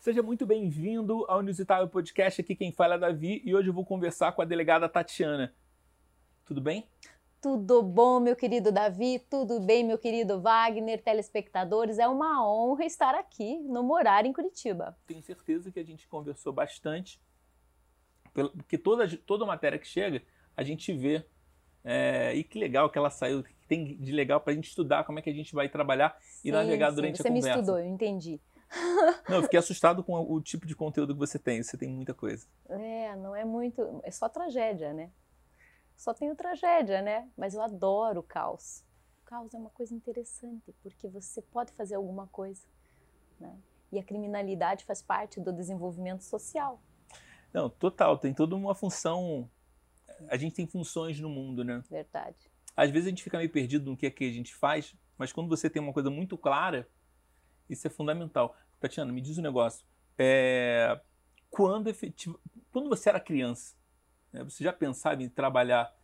Seja muito bem-vindo ao Inusitável Podcast. Aqui quem fala é Davi e hoje eu vou conversar com a delegada Tatiana. Tudo bem? Tudo bom, meu querido Davi? Tudo bem, meu querido Wagner, telespectadores? É uma honra estar aqui no Morar em Curitiba. Tenho certeza que a gente conversou bastante, porque toda, toda matéria que chega, a gente vê. É, e que legal que ela saiu, que tem de legal para a gente estudar como é que a gente vai trabalhar sim, e navegar sim, durante a conversa. Você me estudou, eu entendi. Não, eu fiquei assustado com o tipo de conteúdo que você tem. Você tem muita coisa. É, não é muito. É só tragédia, né? Só tenho tragédia, né? Mas eu adoro o caos. O caos é uma coisa interessante, porque você pode fazer alguma coisa. Né? E a criminalidade faz parte do desenvolvimento social. Não, total. Tem toda uma função. A gente tem funções no mundo, né? Verdade. Às vezes a gente fica meio perdido no que é que a gente faz, mas quando você tem uma coisa muito clara, isso é fundamental. Tatiana, me diz um negócio. É, quando, quando você era criança, né, você já pensava em trabalhar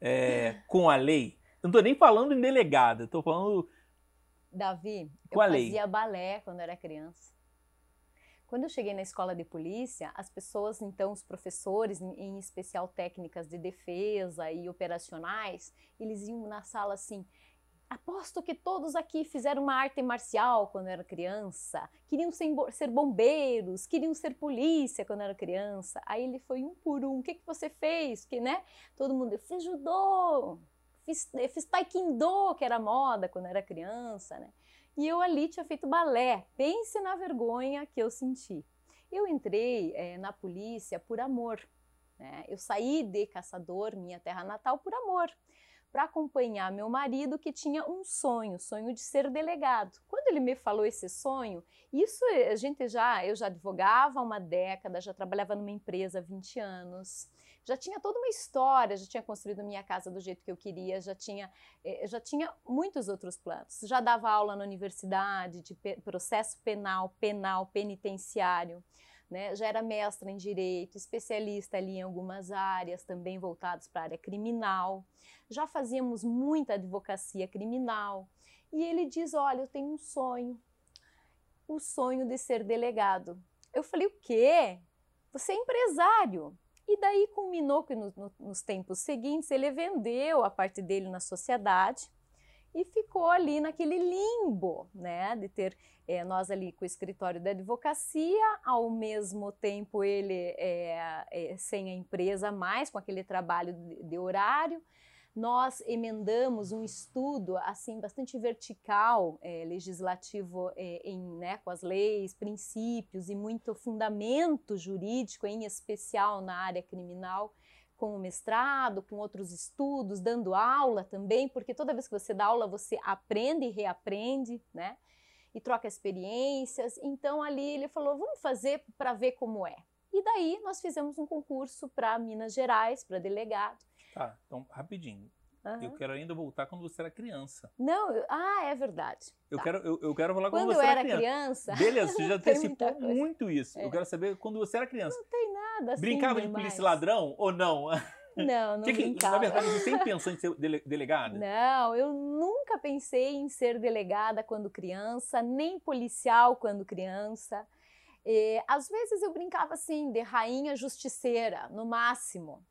é, com a lei? Eu não estou nem falando em delegada, estou falando. Davi, com eu a lei. fazia balé quando era criança. Quando eu cheguei na escola de polícia, as pessoas, então, os professores, em especial técnicas de defesa e operacionais, eles iam na sala assim: Aposto que todos aqui fizeram uma arte marcial quando era criança, queriam ser bombeiros, queriam ser polícia quando era criança. Aí ele foi um por um. O que, que você fez? Que, né? Todo mundo, eu fiz judô, fiz, fiz taekwondo, que era moda quando era criança, né? E eu ali tinha feito balé. Pense na vergonha que eu senti. Eu entrei é, na polícia por amor. Né? Eu saí de Caçador, minha terra natal, por amor para acompanhar meu marido que tinha um sonho, sonho de ser delegado. Quando ele me falou esse sonho, isso a gente já, eu já advogava há uma década, já trabalhava numa empresa há 20 anos, já tinha toda uma história, já tinha construído minha casa do jeito que eu queria, já tinha, eh, já tinha muitos outros planos. Já dava aula na universidade de processo penal, penal, penitenciário né? Já era mestra em direito, especialista ali em algumas áreas, também voltadas para a área criminal. Já fazíamos muita advocacia criminal. E ele diz: Olha, eu tenho um sonho, o sonho de ser delegado. Eu falei: O quê? Você é empresário. E daí culminou que no, no, nos tempos seguintes ele vendeu a parte dele na sociedade e ficou ali naquele limbo, né, de ter é, nós ali com o escritório da advocacia, ao mesmo tempo ele é, é, sem a empresa mais, com aquele trabalho de, de horário. Nós emendamos um estudo assim bastante vertical, é, legislativo é, em, né, com as leis, princípios e muito fundamento jurídico, em especial na área criminal com o mestrado, com outros estudos, dando aula também, porque toda vez que você dá aula você aprende e reaprende, né? E troca experiências. Então ali ele falou: vamos fazer para ver como é. E daí nós fizemos um concurso para Minas Gerais, para delegado. Tá, então rapidinho. Uhum. Eu quero ainda voltar quando você era criança. Não, eu, ah, é verdade. Eu, tá. quero, eu, eu, quero falar quando, quando você era criança. criança. Beleza, você já antecipou muito isso. É. Eu quero saber quando você era criança. Não tem nada assim. Brincava de polícia ladrão ou não? Não, não que brincava. Na verdade, você sempre pensou em ser delegada? Não, eu nunca pensei em ser delegada quando criança, nem policial quando criança. E, às vezes eu brincava assim, de rainha justiceira, no máximo.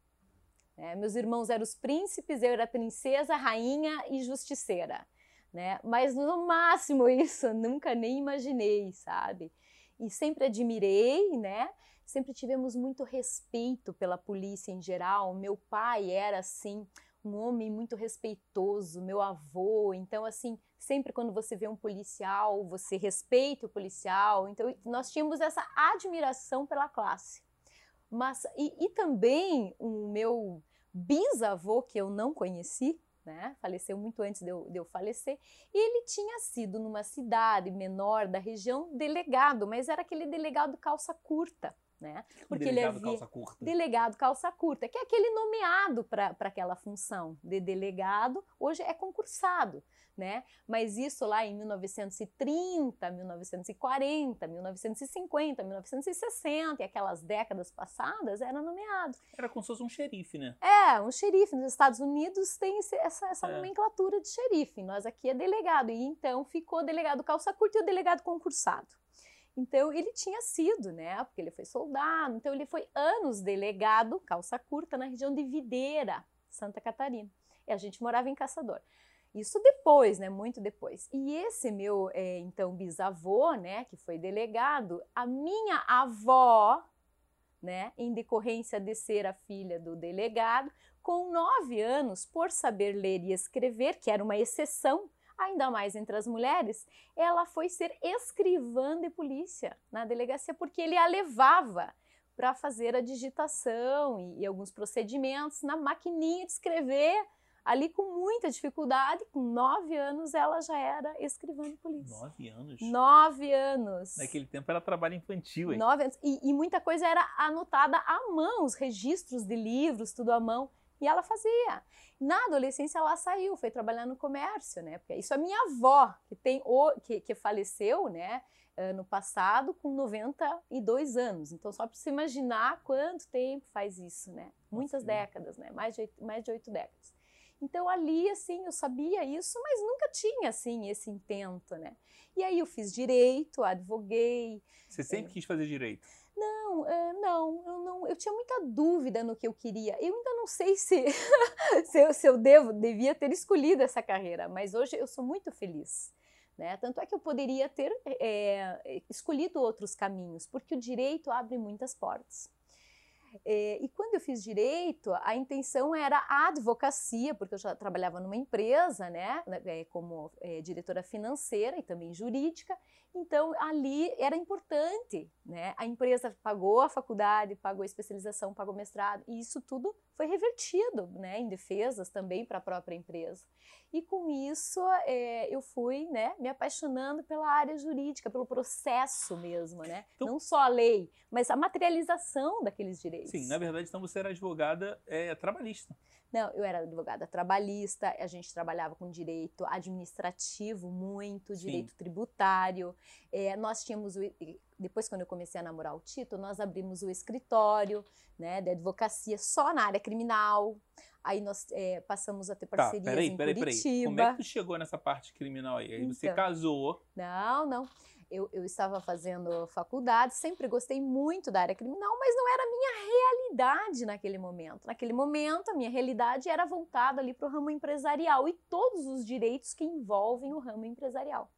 É, meus irmãos eram os príncipes, eu era princesa, rainha e justiceira. Né? Mas no máximo isso, nunca nem imaginei, sabe? E sempre admirei, né? Sempre tivemos muito respeito pela polícia em geral. Meu pai era assim, um homem muito respeitoso, meu avô. Então, assim, sempre quando você vê um policial, você respeita o policial. Então, nós tínhamos essa admiração pela classe. Mas, e, e também o meu bisavô, que eu não conheci, né, faleceu muito antes de eu, de eu falecer, e ele tinha sido numa cidade menor da região delegado, mas era aquele delegado calça curta. Né? Porque delegado ele havia calça curta. delegado calça curta, que é aquele nomeado para aquela função de delegado, hoje é concursado, né? Mas isso lá em 1930, 1940, 1950, 1960 e aquelas décadas passadas era nomeado. Era como se fosse um xerife, né? É, um xerife. Nos Estados Unidos tem essa, essa é. nomenclatura de xerife. Nós aqui é delegado. E então ficou delegado calça curta e o delegado concursado. Então ele tinha sido, né? Porque ele foi soldado. Então ele foi anos delegado, calça curta, na região de Videira, Santa Catarina. E a gente morava em Caçador. Isso depois, né? Muito depois. E esse meu, é, então, bisavô, né? Que foi delegado, a minha avó, né? Em decorrência de ser a filha do delegado, com nove anos, por saber ler e escrever, que era uma exceção, ainda mais entre as mulheres, ela foi ser escrivã de polícia na delegacia, porque ele a levava para fazer a digitação e, e, alguns procedimentos na maquininha de escrever, ali com muita dificuldade. Com nove anos, ela já era escrivã de polícia. Nove anos? Nove anos. Naquele tempo era trabalho infantil, hein? Nove anos. E, e muita coisa era anotada à mão, os registros de livros, tudo à mão. E ela fazia. Na adolescência ela saiu, foi trabalhar no comércio, né? Porque isso a minha avó, que tem o, que, que faleceu, né? Ano passado, com 92 anos. Então, só para se imaginar quanto tempo faz isso, né? Muitas Nossa, décadas, né? Mais de, oito, mais de oito décadas. Então, ali, assim, eu sabia isso, mas nunca tinha, assim, esse intento, né? E aí eu fiz direito, advoguei. Você sempre é... quis fazer direito? Não, é, não, eu não, eu tinha muita dúvida no que eu queria. Eu ainda não sei se, se, eu, se eu devo, devia ter escolhido essa carreira, mas hoje eu sou muito feliz. Né? Tanto é que eu poderia ter é, escolhido outros caminhos, porque o direito abre muitas portas. É, e quando eu fiz direito, a intenção era a advocacia, porque eu já trabalhava numa empresa, né, é, como é, diretora financeira e também jurídica, então, ali era importante, né? A empresa pagou a faculdade, pagou a especialização, pagou o mestrado, e isso tudo foi revertido, né? Em defesas também para a própria empresa. E com isso, é, eu fui, né? Me apaixonando pela área jurídica, pelo processo mesmo, né? Então, Não só a lei, mas a materialização daqueles direitos. Sim, na verdade, então você era advogada é, trabalhista. Não, eu era advogada trabalhista, a gente trabalhava com direito administrativo muito, direito Sim. tributário. É, nós tínhamos, o, depois quando eu comecei a namorar o Tito, nós abrimos o escritório né, de advocacia só na área criminal. Aí nós é, passamos a ter tá, parcerias tá, peraí, em peraí, Curitiba. Peraí. Como é que tu chegou nessa parte criminal aí? Aí então, você casou. Não, não eu, eu estava fazendo faculdade, sempre gostei muito da área criminal, mas não era a minha realidade naquele momento. Naquele momento, a minha realidade era voltada ali para o ramo empresarial e todos os direitos que envolvem o ramo empresarial.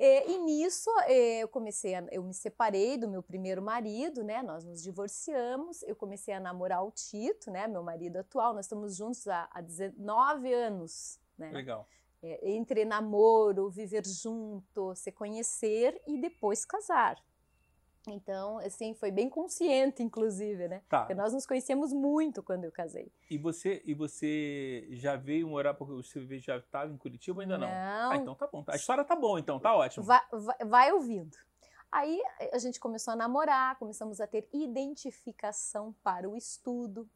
É, e nisso é, eu comecei, a, eu me separei do meu primeiro marido, né? Nós nos divorciamos, eu comecei a namorar o Tito, né? Meu marido atual, nós estamos juntos há, há 19 anos, né? Legal é, entre namoro, viver junto, se conhecer e depois casar. Então, assim, foi bem consciente, inclusive, né? Tá. Porque nós nos conhecemos muito quando eu casei. E você, e você já veio morar porque você já estava em Curitiba ainda não? Não. Ah, então tá bom. A história tá boa, então, tá ótimo. Vai, vai, vai ouvindo. Aí a gente começou a namorar, começamos a ter identificação para o estudo.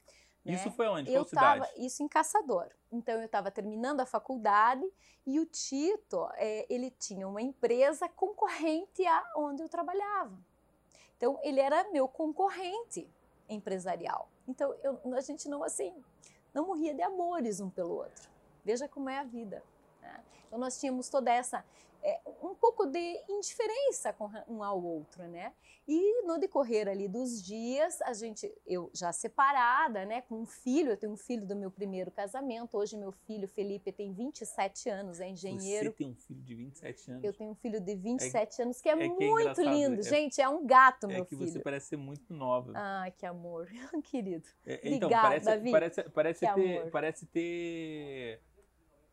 Né? Isso foi onde? Eu Qual tava, cidade? Isso em Caçador. Então eu estava terminando a faculdade e o Tito, é, ele tinha uma empresa concorrente a onde eu trabalhava. Então ele era meu concorrente empresarial. Então eu, a gente não assim, não morria de amores um pelo outro. Veja como é a vida. Né? Então nós tínhamos toda essa é, um pouco de indiferença com um ao outro, né? E no decorrer ali dos dias, a gente, eu já separada, né, com um filho, eu tenho um filho do meu primeiro casamento. Hoje meu filho Felipe tem 27 anos, é engenheiro. Você tem um filho de 27 anos? Eu tenho um filho de 27 é, anos que é, é que é muito é lindo, gente, é um gato meu filho. É que você parece ser muito nova. Ah, que amor, querido. então, Obrigada, parece, Davi. Parece, parece ter, amor. parece ter,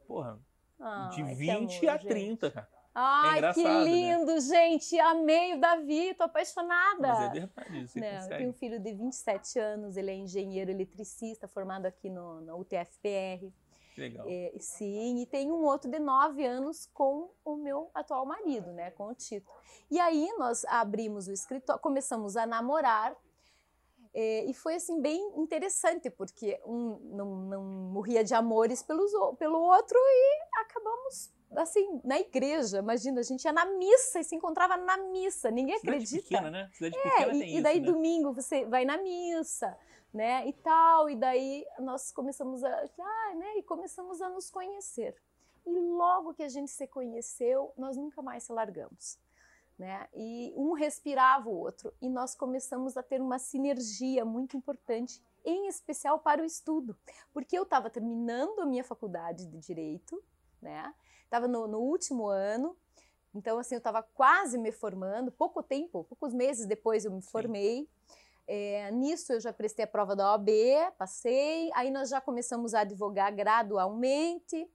porra, ah, de 20 amor, a 30, gente. cara. É Ai, é que né? lindo, né? gente. Amei o Davi, tô apaixonada. Mas é verdade, isso Não, Eu tenho um filho de 27 anos, ele é engenheiro eletricista, formado aqui no, no UTFPR. Legal. É, sim, e tem um outro de 9 anos com o meu atual marido, né, com o Tito. E aí nós abrimos o escritório, começamos a namorar, é, e foi assim bem interessante, porque um não, não morria de amores pelos, pelo outro e acabamos assim, na igreja, imagina, a gente ia na missa e se encontrava na missa, ninguém Cidade acredita. Pequena, né? Cidade é, pequena e, tem e daí isso, né? domingo você vai na missa, né, e tal, e daí nós começamos a, ah, né, e começamos a nos conhecer. E logo que a gente se conheceu, nós nunca mais se largamos. né? E um respirava o outro. E nós começamos a ter uma sinergia muito importante, em especial para o estudo, porque eu estava terminando a minha faculdade de direito, né? Estava no, no último ano, então assim eu estava quase me formando, pouco tempo, poucos meses depois eu me Sim. formei. É, nisso eu já prestei a prova da OAB, passei. Aí nós já começamos a advogar gradualmente.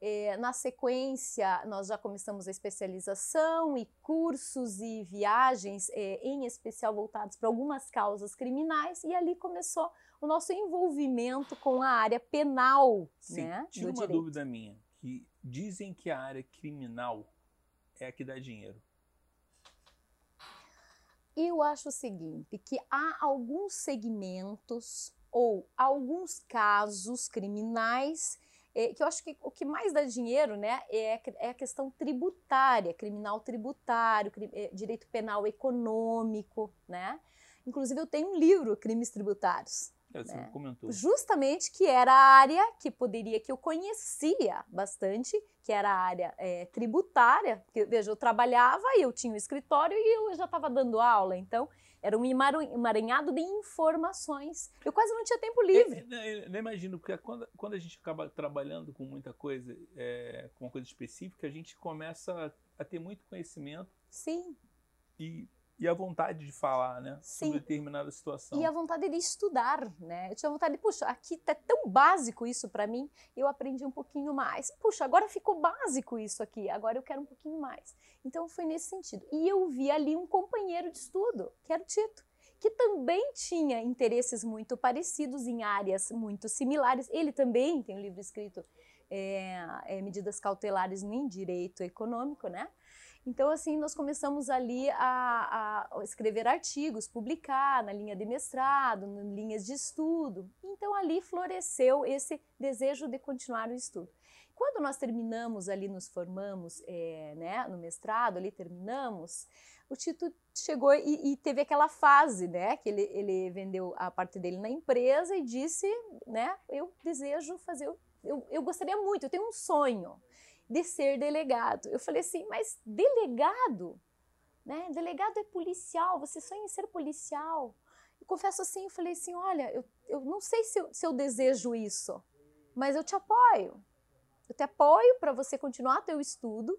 É, na sequência, nós já começamos a especialização e cursos e viagens, é, em especial voltados para algumas causas criminais, e ali começou o nosso envolvimento com a área penal. Sim, né, tinha uma direito. dúvida minha, que dizem que a área criminal é a que dá dinheiro. Eu acho o seguinte, que há alguns segmentos ou alguns casos criminais é, que eu acho que o que mais dá dinheiro né, é, é a questão tributária, criminal tributário, cri, é, direito penal econômico, né? Inclusive eu tenho um livro, Crimes Tributários. É, você né? comentou. Justamente que era a área que poderia, que eu conhecia bastante, que era a área é, tributária, porque, veja, eu trabalhava e eu tinha um escritório e eu já estava dando aula, então era um emaranhado de informações. Eu quase não tinha tempo livre. Eu, eu, eu imagino, porque quando, quando, a gente acaba trabalhando com muita coisa, é, com uma coisa específica, a gente começa a ter muito conhecimento. Sim. E e a vontade de falar, né? Sim. Sobre determinada situação. E a vontade de estudar, né? Eu tinha vontade de, puxa, aqui tá tão básico isso para mim, eu aprendi um pouquinho mais. Puxa, agora ficou básico isso aqui, agora eu quero um pouquinho mais. Então foi nesse sentido. E eu vi ali um companheiro de estudo, que era o Tito, que também tinha interesses muito parecidos em áreas muito similares. Ele também tem um livro escrito é, é, Medidas Cautelares em Direito Econômico, né? Então, assim, nós começamos ali a, a, escrever artigos, publicar na linha de mestrado, em linhas de estudo. Então, ali floresceu esse desejo de continuar o estudo. Quando nós terminamos ali, nos formamos é, né, no mestrado, ali terminamos, o Tito chegou e, e, teve aquela fase, né, que ele, ele vendeu a parte dele na empresa e disse, né, eu desejo fazer, eu, eu gostaria muito, eu tenho um sonho, de ser delegado. Eu falei assim, mas delegado? Né? Delegado é policial, você sonha em ser policial. Eu confesso assim, eu falei assim, olha, eu, eu não sei se eu, se eu desejo isso, mas eu te apoio. Eu te apoio para você continuar teu estudo,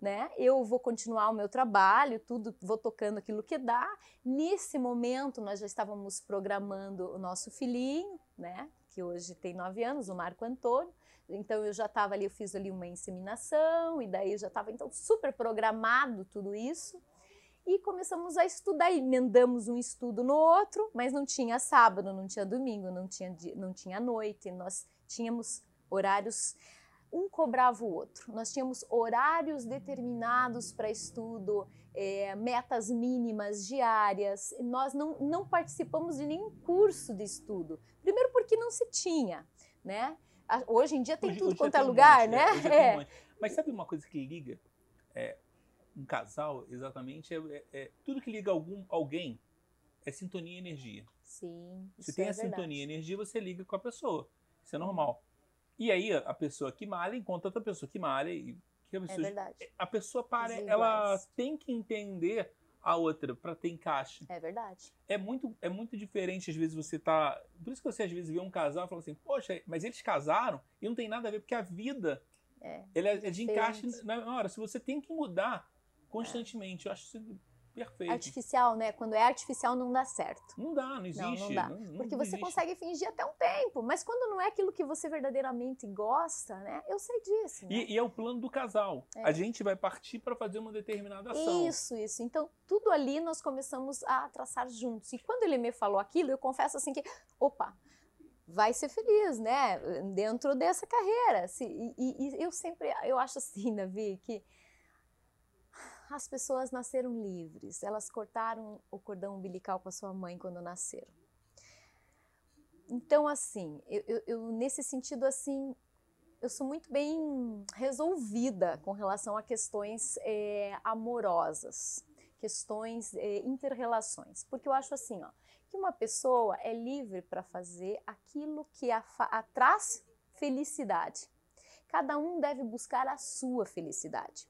né? Eu vou continuar o meu trabalho, tudo, vou tocando aquilo que dá. Nesse momento, nós já estávamos programando o nosso filhinho, né? Que hoje tem nove anos, o Marco Antônio. Então eu já estava ali, eu fiz ali uma inseminação e daí já estava então super programado tudo isso. E começamos a estudar, emendamos um estudo no outro, mas não tinha sábado, não tinha domingo, não tinha, não tinha noite, nós tínhamos horários, um cobrava o outro. Nós tínhamos horários determinados para estudo, é, metas mínimas diárias. Nós não, não participamos de nenhum curso de estudo. Primeiro porque não se tinha, né? Hoje em dia tem hoje, tudo hoje quanto é lugar, um monte, né? É. Um Mas sabe uma coisa que liga é, um casal, exatamente, é, é, é, tudo que liga algum, alguém é sintonia e energia. Sim. Se tem é a verdade. sintonia e energia, você liga com a pessoa. Isso é normal. E aí a pessoa que malha encontra outra pessoa que malha e que a pessoa, é verdade. A pessoa para, ela tem que entender a outra para ter encaixe. É verdade. É muito, é muito diferente, às vezes, você tá. Por isso que você às vezes vê um casal e fala assim, poxa, mas eles casaram e não tem nada a ver, porque a vida é, ele é, é de encaixe na hora. Se você tem que mudar constantemente, é. eu acho isso Perfeito. Artificial, né? Quando é artificial não dá certo. Não dá, não existe. Não, não dá. Não, não Porque você consegue fingir até um tempo, mas quando não é aquilo que você verdadeiramente gosta, né? Eu sei disso. Né? E, e, é o plano do casal. É. A gente vai partir para fazer uma determinada ação. Isso, isso. Então, tudo ali nós começamos a traçar juntos. E quando ele me falou aquilo, eu confesso assim que, opa, vai ser feliz, né? Dentro dessa carreira. E, e, e eu sempre, eu acho assim, Davi, que as pessoas nasceram livres, elas cortaram o cordão umbilical com a sua mãe quando nasceram. Então, assim, eu, eu, nesse sentido, assim, eu sou muito bem resolvida com relação a questões é, amorosas, questões é, interrelações, porque eu acho assim, ó, que uma pessoa é livre para fazer aquilo que a, a traz felicidade. Cada um deve buscar a sua felicidade.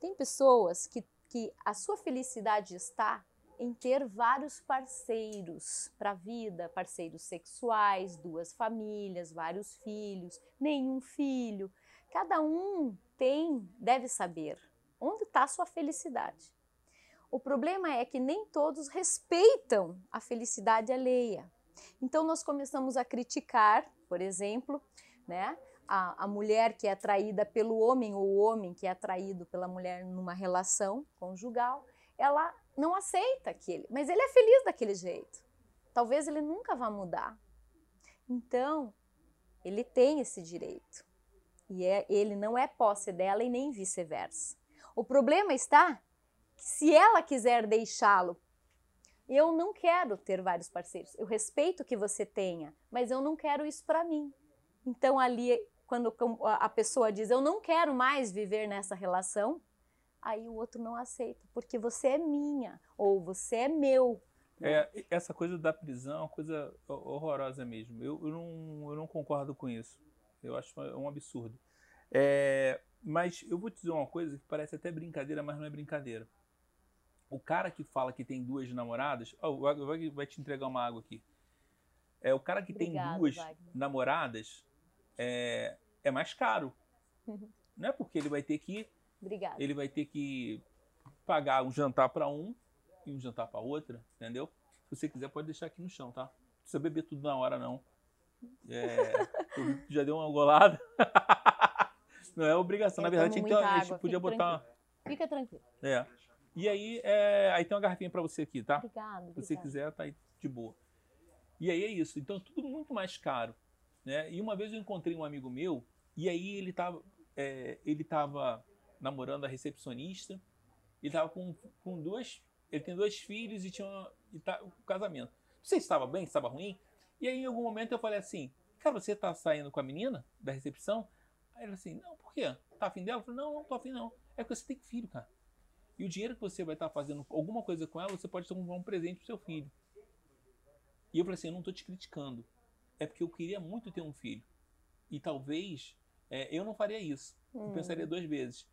Tem pessoas que, que a sua felicidade está em ter vários parceiros para a vida, parceiros sexuais, duas famílias, vários filhos, nenhum filho. Cada um tem, deve saber onde está a sua felicidade. O problema é que nem todos respeitam a felicidade alheia. Então nós começamos a criticar, por exemplo, né, a, a mulher que é atraída pelo homem ou o homem que é atraído pela mulher numa relação conjugal, ela não aceita aquele, mas ele é feliz daquele jeito. Talvez ele nunca vá mudar. Então, ele tem esse direito. E é, ele não é posse dela e nem vice-versa. O problema está que se ela quiser deixá-lo, eu não quero ter vários parceiros. Eu respeito que você tenha, mas eu não quero isso para mim. Então ali, quando a pessoa diz eu não quero mais viver nessa relação, aí o outro não aceita, porque você é minha ou você é meu. É, essa coisa da prisão é uma coisa horrorosa mesmo. Eu, eu, não, eu não concordo com isso. Eu acho um absurdo. É, mas eu vou te dizer uma coisa que parece até brincadeira, mas não é brincadeira. O cara que fala que tem duas namoradas. Oh, vai, vai te entregar uma água aqui. É, o cara que Obrigado, tem duas Wagner. namoradas é, é mais caro. Não é porque ele vai ter que Obrigada. Ele vai ter que pagar um jantar para um e um jantar para outra, entendeu? Se você quiser, pode deixar aqui no chão, tá? Não precisa beber tudo na hora, não. É, já deu uma golada. não é obrigação. Na verdade, então, a gente podia botar. Tranquilo. Fica tranquilo. É. E aí, é, aí tem uma garrafinha para você aqui, tá? Obrigado. Se você quiser, tá aí de boa. E aí é isso. Então, tudo muito mais caro. Né? E uma vez eu encontrei um amigo meu, e aí ele tava, é, ele tava namorando a recepcionista. Ele tava com, com duas. Ele tem dois filhos e tinha uma, e tá, um casamento. Não sei se estava bem, se estava ruim. E aí, em algum momento, eu falei assim: Cara, você tá saindo com a menina da recepção? Aí ele assim: Não, por quê? Tá afim dela? Eu falei: Não, não tô afim, não. É porque você tem filho, cara. E o dinheiro que você vai estar tá fazendo alguma coisa com ela, você pode comprar um presente pro seu filho. E eu falei assim: Eu não tô te criticando. É porque eu queria muito ter um filho. E talvez é, eu não faria isso. Hum. Eu pensaria duas vezes.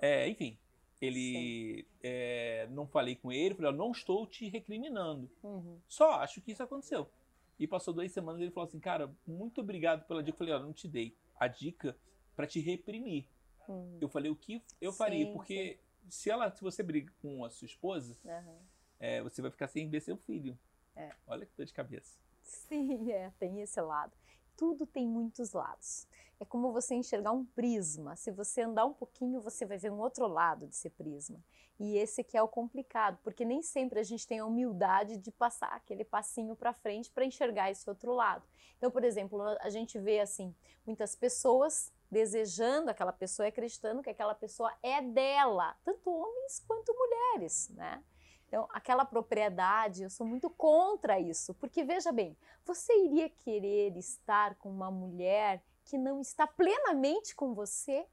É, enfim, ele é, não falei com ele, falei, não estou te recriminando. Uhum. Só acho que isso aconteceu. E passou duas semanas ele falou assim, cara, muito obrigado pela dica. Eu falei, olha, não te dei a dica para te reprimir. Uhum. Eu falei o que eu faria, sim, porque sim. se ela, se você briga com a sua esposa, uhum. é, você vai ficar sem ver seu filho. É. Olha que dor de cabeça. Sim, é, tem esse lado. Tudo tem muitos lados é como você enxergar um prisma. Se você andar um pouquinho, você vai ver um outro lado desse prisma. E esse que é o complicado, porque nem sempre a gente tem a humildade de passar aquele passinho para frente para enxergar esse outro lado. Então, por exemplo, a gente vê assim, muitas pessoas desejando aquela pessoa e acreditando que aquela pessoa é dela, tanto homens quanto mulheres, né? Então, aquela propriedade, eu sou muito contra isso, porque veja bem, você iria querer estar com uma mulher que não está plenamente com você,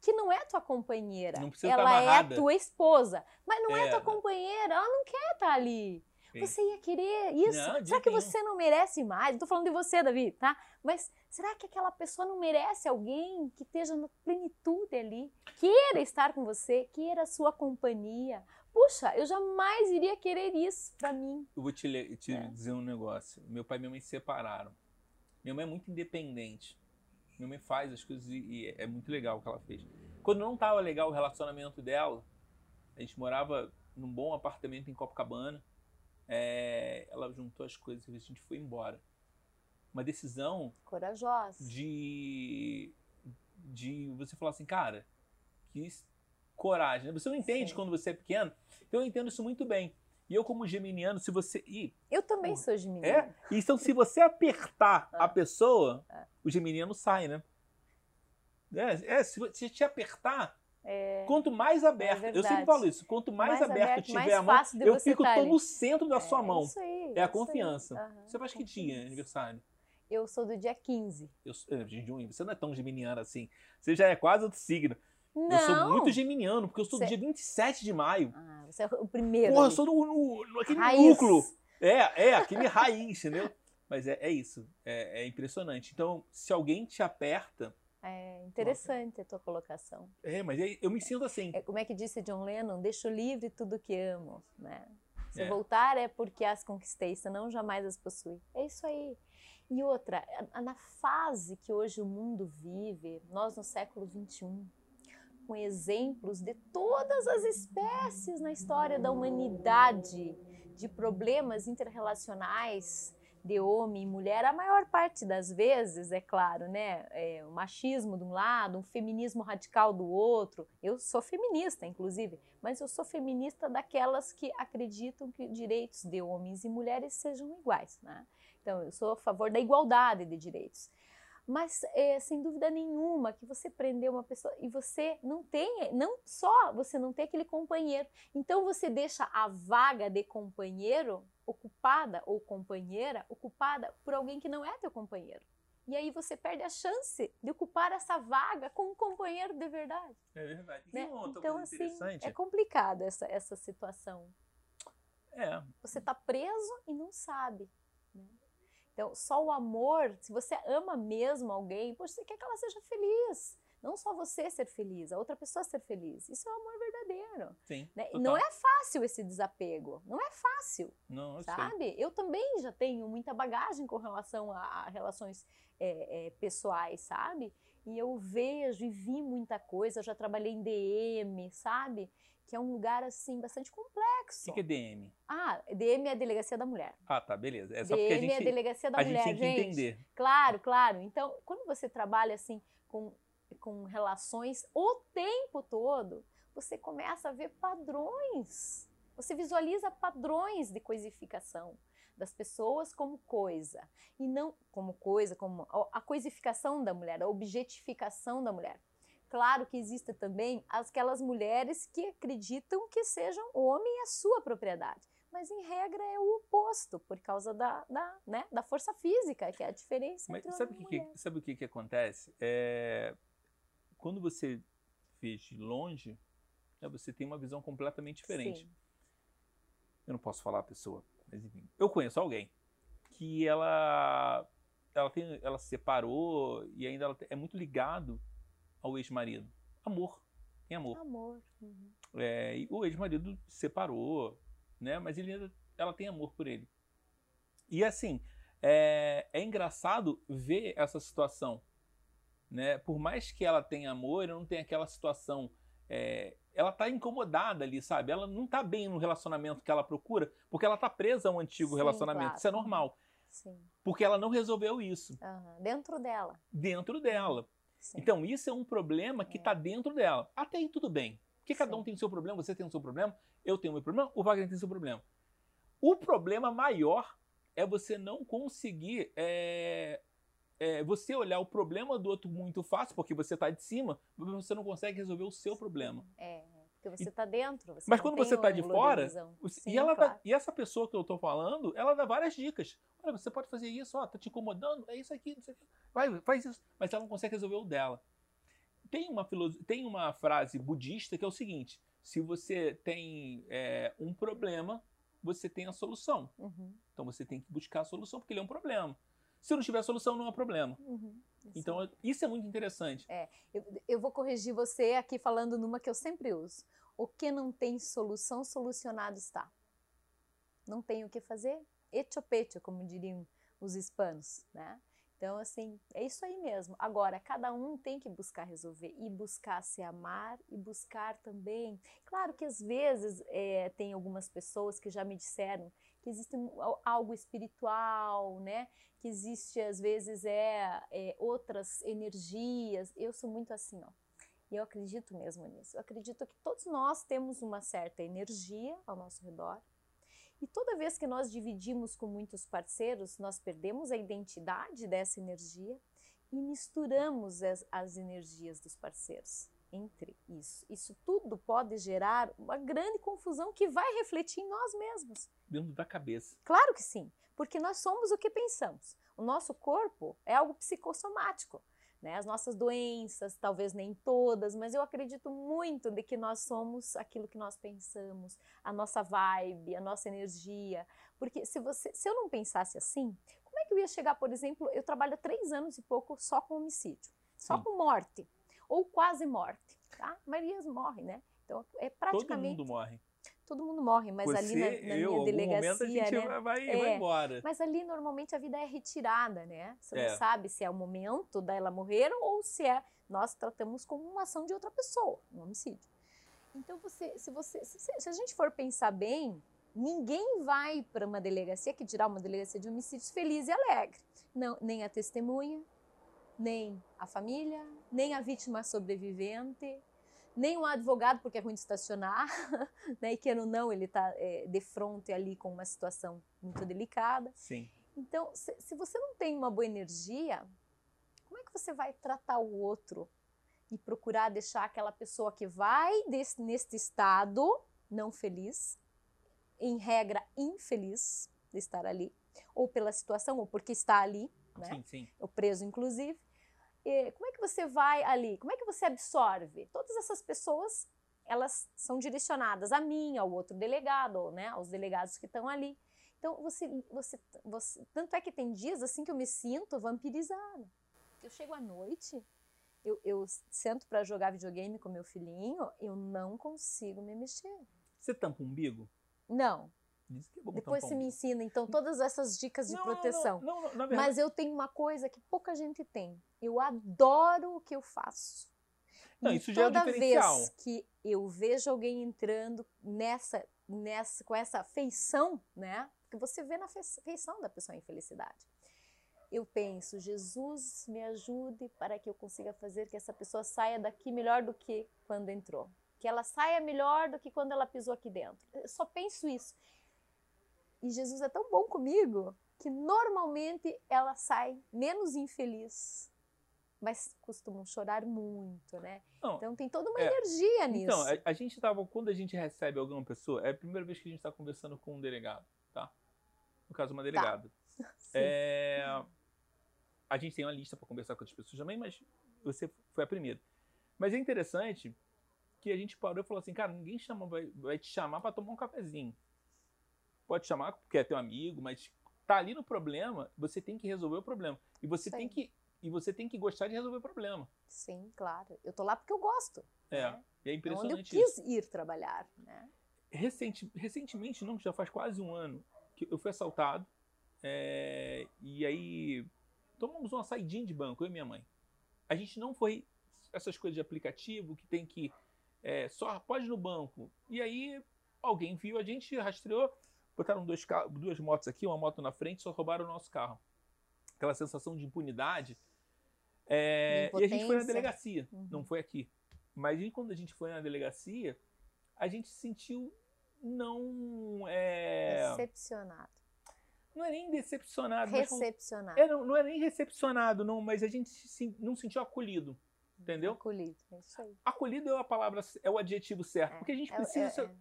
que não é tua companheira. ela é tua esposa, mas não é, é tua companheira, ela não quer estar ali. Você ia querer isso? Não, será que você não merece mais? Estou falando de você, Davi, tá? Mas será que aquela pessoa não merece alguém que esteja na plenitude ali? Queira estar com você, queira a sua companhia. Puxa, eu jamais iria querer isso para mim. Eu vou te, te é. dizer um negócio. Meu pai e minha mãe se separaram. Minha mãe é muito independente. Minha mãe faz as coisas e, e é muito legal o que ela fez. Quando não estava legal o relacionamento dela, a gente morava num bom apartamento em Copacabana. É, ela juntou as coisas e a gente foi embora. Uma decisão corajosa de de você falar assim, cara, que coragem. Você não entende Sim. quando você é pequeno. Então eu entendo isso muito bem. E eu, como geminiano, se você. Ih, eu também uh, sou geminiano. É? Então, se você apertar ah. a pessoa, ah. o geminiano sai, né? É, é se, se te apertar, é, quanto mais aberto, é eu sempre falo isso, quanto mais, mais aberto, aberto tiver a mão, eu fico tá no centro da é, sua mão. Isso aí, é a confiança. Uhum, você faz que dia aniversário? Eu sou do dia 15. Eu, de junho. Você não é tão geminiano assim. Você já é quase outro signo. Não. Eu sou muito geminiano, porque eu sou do dia 27 de maio. Ah, você é o primeiro. Porra, eu sou no, no, no aquele raiz. núcleo. É, é, aquele raiz, entendeu? Mas é, é isso. É, é, impressionante. Então, se alguém te aperta, É interessante Nossa. a tua colocação. É, mas eu me sinto assim. É, como é que disse John Lennon? Deixo livre tudo que amo, né? Se é. voltar é porque as conquistei, senão jamais as possui. É isso aí. E outra, na fase que hoje o mundo vive, nós no século XXI, com exemplos de todas as espécies na história da humanidade, de problemas interrelacionais de homem e mulher, a maior parte das vezes, é claro, né? É, o machismo de um lado, um feminismo radical do outro. Eu sou feminista, inclusive, mas eu sou feminista daquelas que acreditam que direitos de homens e mulheres sejam iguais, né? Então, eu sou a favor da igualdade de direitos. Mas, é, sem dúvida nenhuma, que você prendeu uma pessoa e você não tem, não só você não tem aquele companheiro, então você deixa a vaga de companheiro ocupada ou companheira ocupada por alguém que não é teu companheiro. E aí você perde a chance de ocupar essa vaga com um companheiro de verdade. É verdade. Né? então, assim, é complicado essa, essa situação. É. Você está preso e não sabe. Então, só o amor, se você ama mesmo alguém, poxa, você quer que ela seja feliz. Não só você ser feliz, a outra pessoa ser feliz. Isso é o amor verdadeiro. Sim. Né? Não é fácil esse desapego. Não é fácil. Não, eu sabe? Sei. Eu também já tenho muita bagagem com relação a, a relações é, é, pessoais, sabe? E eu vejo e vi muita coisa. Eu já trabalhei em DM, sabe? Que é um lugar assim bastante complexo. O que é DM? Ah, DM é a Delegacia da Mulher. Ah, tá, beleza. É só DM gente, é a Delegacia da a Mulher, gente. Tem que entender. Claro, claro. Então, quando você trabalha assim com, com relações o tempo todo, você começa a ver padrões. Você visualiza padrões de coisificação das pessoas como coisa e não como coisa, como a coisificação da mulher, a objetificação da mulher. Claro que existem também aquelas mulheres que acreditam que sejam o homem a sua propriedade. Mas, em regra, é o oposto, por causa da, da, né, da força física, que é a diferença Mas entre sabe o que, que, sabe o que, que acontece? É, quando você vê de longe, né, você tem uma visão completamente diferente. Sim. Eu não posso falar a pessoa, mas enfim. Eu conheço alguém que ela ela, tem, ela se separou e ainda ela é muito ligado ao ex-marido? Amor. Tem amor. Amor. Uhum. É, e o ex-marido separou, né? Mas ele, ela tem amor por ele. E assim, é, é engraçado ver essa situação. Né? Por mais que ela tenha amor, não tem aquela situação. É, ela tá incomodada ali, sabe? Ela não tá bem no relacionamento que ela procura, porque ela tá presa a um antigo Sim, relacionamento. Claro. Isso é normal. Sim. Porque ela não resolveu isso. Uhum. Dentro dela. Dentro dela. Sim. Então, isso é um problema que está é. dentro dela. Até aí tudo bem. Porque Sim. cada um tem o seu problema, você tem o seu problema, eu tenho o meu problema, o Wagner tem o seu problema. O problema maior é você não conseguir. É, é, você olhar o problema do outro muito fácil, porque você está de cima, mas você não consegue resolver o seu problema. É, porque você está dentro. Você mas quando você está de fora, Sim, e, ela claro. dá, e essa pessoa que eu estou falando, ela dá várias dicas. Olha, você pode fazer isso, ó, tá te incomodando, é isso aqui, isso aqui. Vai, faz isso. Mas ela não consegue resolver o dela. Tem uma, tem uma frase budista que é o seguinte: se você tem é, um problema, você tem a solução. Uhum. Então você tem que buscar a solução, porque ele é um problema. Se não tiver solução, não é problema. Uhum. Então, isso é muito interessante. É, eu, eu vou corrigir você aqui falando numa que eu sempre uso. O que não tem solução, solucionado está. Não tem o que fazer? Pecho, como diriam os hispanos, né? Então, assim, é isso aí mesmo. Agora, cada um tem que buscar resolver e buscar se amar e buscar também. Claro que às vezes é, tem algumas pessoas que já me disseram que existe algo espiritual, né? Que existe às vezes é, é outras energias. Eu sou muito assim, ó. E eu acredito mesmo nisso. Eu acredito que todos nós temos uma certa energia ao nosso redor. E toda vez que nós dividimos com muitos parceiros, nós perdemos a identidade dessa energia e misturamos as, as energias dos parceiros entre isso. Isso tudo pode gerar uma grande confusão que vai refletir em nós mesmos. Dentro da cabeça. Claro que sim, porque nós somos o que pensamos. O nosso corpo é algo psicossomático. Né? As nossas doenças, talvez nem todas, mas eu acredito muito de que nós somos aquilo que nós pensamos, a nossa vibe, a nossa energia. Porque se, você, se eu não pensasse assim, como é que eu ia chegar, por exemplo, eu trabalho há três anos e pouco só com homicídio. Só Sim. com morte. Ou quase morte, tá? A maioria morre, né? Então, é Todo praticamente... mundo morre. Todo mundo morre, mas Você, ali na, na eu, minha delegacia, momento a gente né? vai, É. vai embora. Mas ali normalmente a vida é retirada, né? Você É. não sabe se é o momento dela morrer ou se é nós tratamos como uma ação de outra pessoa, um homicídio. Então você, se você, se, se a gente for pensar bem, ninguém vai para uma delegacia que dirá uma delegacia de homicídios feliz e alegre. Não, nem a testemunha, nem a família, nem a vítima sobrevivente, nem um advogado porque é ruim de estacionar, né? E querendo ou não, ele está de frente ali com uma situação muito delicada. Sim. Então, se, se você não tem uma boa energia, como é que você vai tratar o outro e procurar deixar aquela pessoa que vai desse, neste estado não feliz, em regra infeliz de estar ali, ou pela situação, ou porque está ali, né? Sim, sim. o preso inclusive. Como é que você vai ali? Como é que você absorve? Todas essas pessoas, elas são direcionadas a mim, ao outro delegado, né, aos delegados que estão ali. Então você, você, você, tanto é que tem dias assim que eu me sinto vampirizada. Eu chego à noite, eu, eu sento para jogar videogame com meu filhinho, eu não consigo me mexer. Você tampa o umbigo? Não. Diz que é bom Depois tampar você me ensina então todas essas dicas de Não, proteção. Não, não, verdade, Mas eu tenho uma coisa que pouca gente tem. Eu adoro o que eu faço. Não, E isso já é diferencial. vez que eu vejo alguém entrando nessa, nessa, com essa feição, né? Porque você vê na fe- feição da pessoa a infelicidade. Eu penso, Jesus me ajude para que eu consiga fazer que essa pessoa saia daqui melhor do que quando entrou. Que ela saia melhor do que quando ela pisou aqui dentro. Eu só penso isso. E Jesus é tão bom comigo que normalmente ela sai menos infeliz, mas costumam chorar muito, né? Não, Então tem toda uma é. energia nisso. Então, a, a gente tava, quando a gente recebe alguma pessoa, é a primeira vez que a gente está conversando com um delegado, tá? No caso, uma delegada. Sim. É, a gente tem uma lista para conversar com outras pessoas também, mas você foi a primeira. Mas é interessante que a gente parou e falou assim, cara, ninguém chama, vai, vai te chamar para tomar um cafezinho. Pode chamar porque é teu amigo, mas tá ali no problema, você tem que resolver o problema. E você Sim. tem que e você tem que gostar de resolver o problema. Sim, claro. Eu tô lá porque eu gosto. É, né? e é É onde eu impressionante isso. quis ir trabalhar, né? Recente, recentemente, não, já faz quase um ano, que eu fui assaltado. é, e aí tomamos uma saidinha de banco, eu e minha mãe. A gente não foi essas coisas de aplicativo que tem que é, só pode ir no banco. E aí alguém viu a gente, rastreou, botaram dois duas motos aqui, uma moto na frente, só roubaram o nosso carro. Aquela sensação de impunidade. É, De e a gente foi na delegacia, Uhum. não foi aqui. Mas aí, quando a gente foi na delegacia, a gente se sentiu não é, Decepcionado. não é nem decepcionado, mas Recepcionado. é, não, não é nem recepcionado, não, mas a gente se, não sentiu acolhido, entendeu? Acolhido. É isso aí. Acolhido é a palavra, é o adjetivo certo, É, porque a gente é- precisa, é.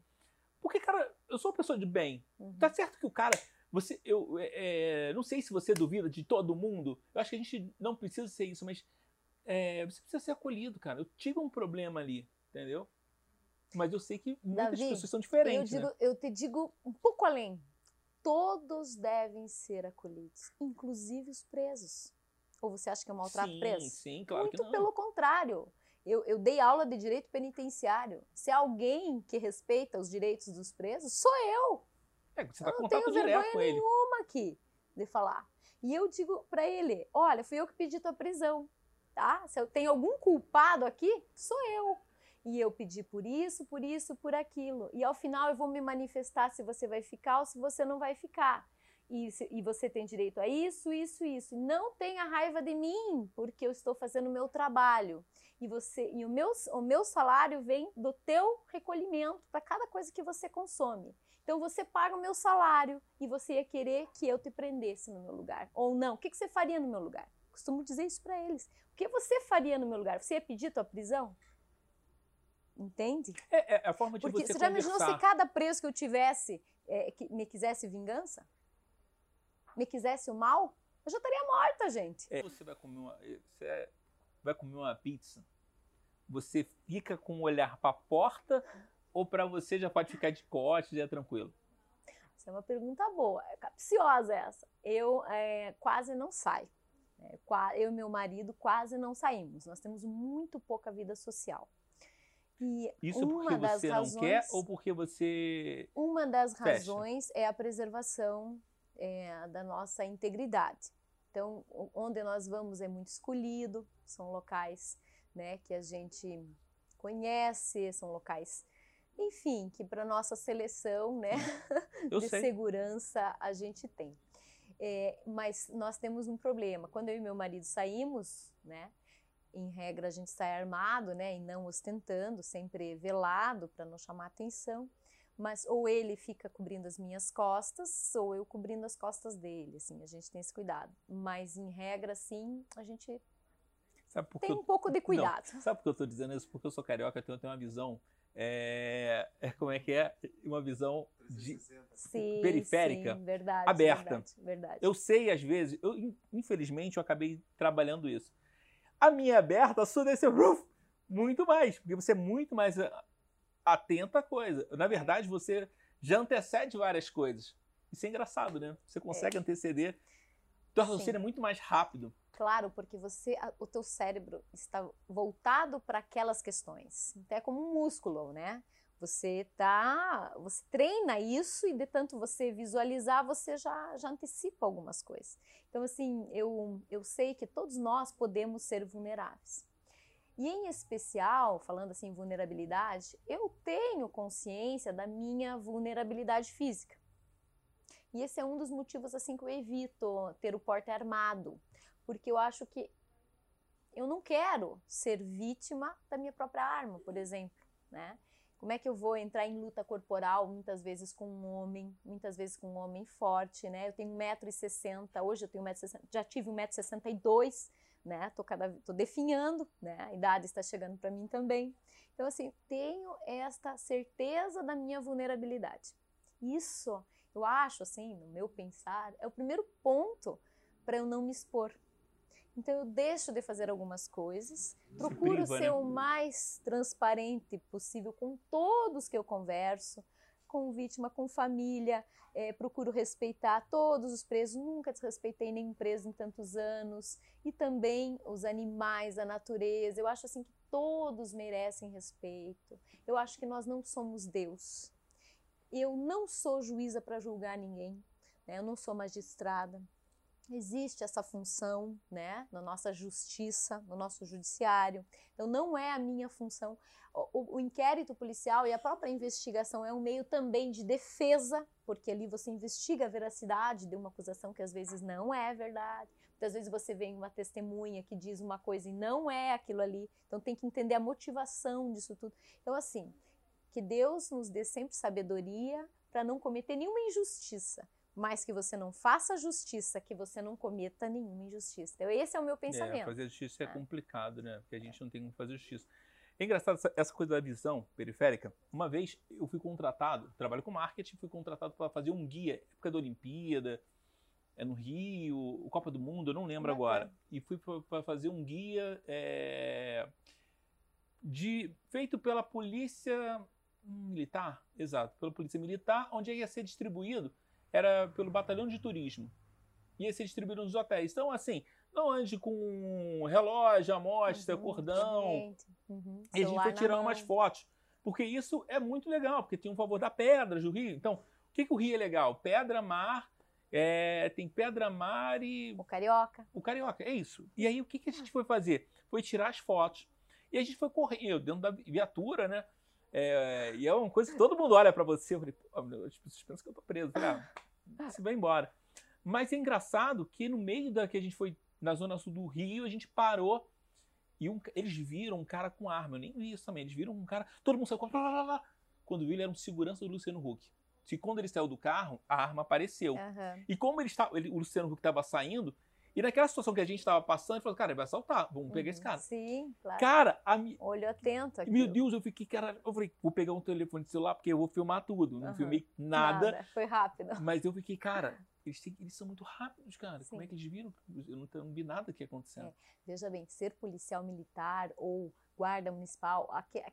Porque cara, eu sou uma pessoa de bem, Uhum. tá certo que o cara, você, eu, é, é, não sei se você duvida de todo mundo, eu acho que a gente não precisa ser isso, mas é, você precisa ser acolhido, cara. Eu tive um problema ali, entendeu? Mas eu sei que muitas Davi, pessoas são Eu, diferentes, digo, né? eu te digo um pouco além. Todos devem ser acolhidos, inclusive os presos. Ou você acha que é um maltrato sim, preso? sim, claro Muito que não. pelo contrário. Eu, eu dei aula de direito penitenciário. Se há alguém que respeita os direitos dos presos, sou eu. É, você tá eu não tenho vergonha nenhuma aqui de falar. E eu digo pra ele: olha, fui eu que pedi tua prisão, tá? Se eu tenho algum culpado aqui, sou eu. E eu pedi por isso, por isso, por aquilo. E ao final eu vou me manifestar se você vai ficar ou se você não vai ficar. E, se- e você tem direito a isso, isso, isso. Não tenha raiva de mim, porque eu estou fazendo o meu trabalho. E você e o meu, o meu salário vem do teu recolhimento para cada coisa que você consome. Então você paga o meu salário e você ia querer que eu te prendesse no meu lugar. Ou não. O que, que você faria no meu lugar? Costumo dizer isso para eles. O que você faria no meu lugar? Você ia pedir tua prisão? Entende? É, é a forma de Porque você você já imaginou conversar. se cada preso que eu tivesse é, que me quisesse vingança? Me quisesse o mal? Eu já estaria morta, gente. É, você vai comer uma, você vai comer uma pizza, você fica com o olhar pra porta ou pra você já pode ficar de coste, já é tranquilo? Essa é uma pergunta boa. É capciosa essa. Eu é, quase não saio. É, eu e meu marido quase não saímos. Nós temos muito pouca vida social. E Isso porque você razões, não quer ou porque você. Uma das fecha? razões é a preservação é, da nossa integridade. Então, onde nós vamos é muito escolhido, são locais né, que a gente conhece, são locais, enfim, que para nossa seleção né, de sei. segurança a gente tem. É, mas nós temos um problema. Quando eu e meu marido saímos, né, em regra a gente sai armado, né, e não ostentando, sempre velado para não chamar atenção. Mas ou ele fica cobrindo as minhas costas, ou eu cobrindo as costas dele, assim, a gente tem esse cuidado. Mas em regra, sim, a gente tem um pouco de cuidado. Não, sabe por que eu estou dizendo isso? Porque eu sou carioca, então eu tenho uma visão é, é, como é que é uma visão de, sim, periférica sim, verdade, aberta. Verdade, verdade. Eu sei às vezes, eu, infelizmente eu acabei trabalhando isso. A minha aberta, a sua desceu muito mais, porque você é muito mais atento à coisa. Na verdade, você já antecede várias coisas. Isso é engraçado, né? Você consegue é. anteceder. O raciocínio é muito mais rápido. Claro, porque você, o teu cérebro está voltado para aquelas questões. Então é como um músculo, né? Você tá, você treina isso e de tanto você visualizar, você já, já antecipa algumas coisas. Então assim, eu, eu sei que todos nós podemos ser vulneráveis. E em especial, falando assim vulnerabilidade, eu tenho consciência da minha vulnerabilidade física. E esse é um dos motivos assim que eu evito ter o porte armado, porque eu acho que eu não quero ser vítima da minha própria arma, por exemplo, né? Como é que eu vou entrar em luta corporal muitas vezes com um homem, muitas vezes com um homem forte, né? Eu tenho 1,60m, hoje eu tenho 1,60m, já tive 1,62m, né? Tô, cada, tô definhando, né? A idade está chegando para mim também. Então, assim, tenho esta certeza da minha vulnerabilidade. Isso, eu acho, assim, no meu pensar, é o primeiro ponto para eu não me expor, então eu deixo de fazer algumas coisas, procuro priva, ser né? o mais transparente possível com todos que eu converso, com vítima, com família, é, procuro respeitar todos os presos, nunca desrespeitei nenhum preso em tantos anos, e também os animais, a natureza. Eu acho assim que todos merecem respeito. Eu acho que nós não somos Deus. Eu não sou juíza para julgar ninguém, né? eu não sou magistrada. Existe essa função, né, na nossa justiça, no nosso judiciário. Então, não é a minha função. O, o, inquérito policial e a própria investigação é um meio também de defesa, porque ali você investiga a veracidade de uma acusação que às vezes não é verdade. Muitas vezes você vê uma testemunha que diz uma coisa e não é aquilo ali. Então, tem que entender a motivação disso tudo. Então, assim, que Deus nos dê sempre sabedoria para não cometer nenhuma injustiça mas que você não faça justiça, que você não cometa nenhuma injustiça. Então, esse é o meu pensamento. É, fazer justiça é, é complicado, né? Porque a gente não tem como fazer justiça. É engraçado essa, coisa da visão periférica. Uma vez eu fui contratado, trabalho com marketing, fui contratado para fazer um guia, época da Olimpíada, é no Rio, o Copa do Mundo, eu não lembro agora. E fui para fazer um guia é, de feito pela polícia militar, exato, pela polícia militar, onde ia ser distribuído era pelo batalhão de turismo. Ia ser distribuído nos hotéis. Então, assim, não ande com relógio, amostra, uhum, cordão. Uhum, e a gente foi tirando umas fotos. Porque isso é muito legal, porque tem um favor da pedra do Rio. Então, o que, que o Rio é legal? Pedra, mar, é, tem pedra, mar e. O carioca. O carioca, é isso. E aí o que, que a gente foi fazer? Foi tirar as fotos. E a gente foi correndo dentro da viatura, né? É, e é uma coisa que todo mundo olha para você. Eu falei, pô, as pessoas pensam que eu tô preso. falei, ah, você vai embora. Mas é engraçado que no meio da que a gente foi na zona sul do Rio, a gente parou e um, eles viram um cara com arma. Eu nem vi isso também. Eles viram um cara. Todo mundo saiu. Quando viu, ele era um segurança do Luciano Huck. E quando ele saiu do carro, a arma apareceu. Uhum. E como ele estava, ele, o Luciano Huck estava saindo, e naquela situação que a gente estava passando, ele falou, cara, ele vai assaltar, vamos pegar esse uhum. cara. Sim, claro. Cara, a mi... olho atento aqui. Meu Deus, eu fiquei, cara, eu falei, vou pegar um telefone celular porque eu vou filmar tudo. Não uhum. filmei nada. nada. Foi rápido. Mas eu fiquei, cara, eles, têm, eles são muito rápidos, cara. Sim. Como é que eles viram? Eu não, não vi nada que acontecendo. É. Veja bem, ser policial militar ou guarda municipal,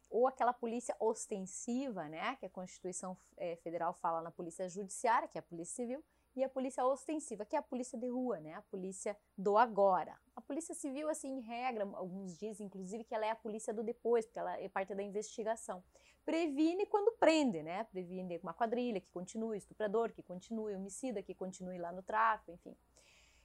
ou aquela polícia ostensiva, né, que a Constituição é, Federal fala na polícia judiciária, que é a polícia civil, e a polícia ostensiva, que é a polícia de rua, né? A polícia do agora. A polícia civil, assim, em regra, alguns dizem, inclusive, que ela é a polícia do depois, porque ela é parte da investigação. Previne quando prende, né? Previne uma quadrilha que continue, estuprador que continue, homicida que continue lá no tráfico, enfim.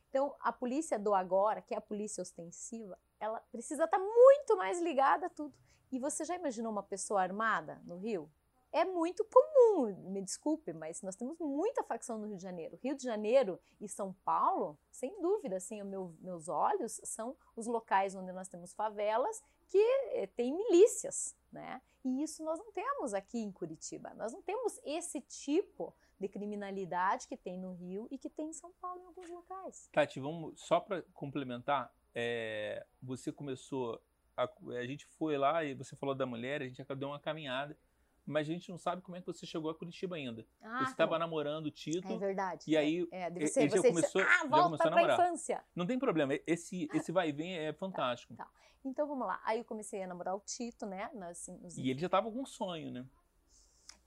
Então, a polícia do agora, que é a polícia ostensiva, ela precisa estar muito mais ligada a tudo. E você já imaginou uma pessoa armada no Rio? é muito comum, me desculpe, mas nós temos muita facção no Rio de Janeiro. Rio de Janeiro e São Paulo, sem dúvida, assim, meu, meus olhos, são os locais onde nós temos favelas que eh, tem milícias, né? E isso nós não temos aqui em Curitiba. Nós não temos esse tipo de criminalidade que tem no Rio e que tem em São Paulo em alguns locais. Tati, vamos só para complementar, é, você começou a, a, gente foi lá e você falou da mulher, a gente acabou deu uma caminhada mas a gente não sabe como é que você chegou a Curitiba ainda. Ah, você estava tá namorando o Tito. É verdade. E aí é, deve ser, ele já começou, ah, já começou a namorar. Infância. Não tem problema, esse, esse vai e vem é fantástico. Tá, tá. Então vamos lá. Aí eu comecei a namorar o Tito, né? Assim, nos... E ele já estava com um sonho, né?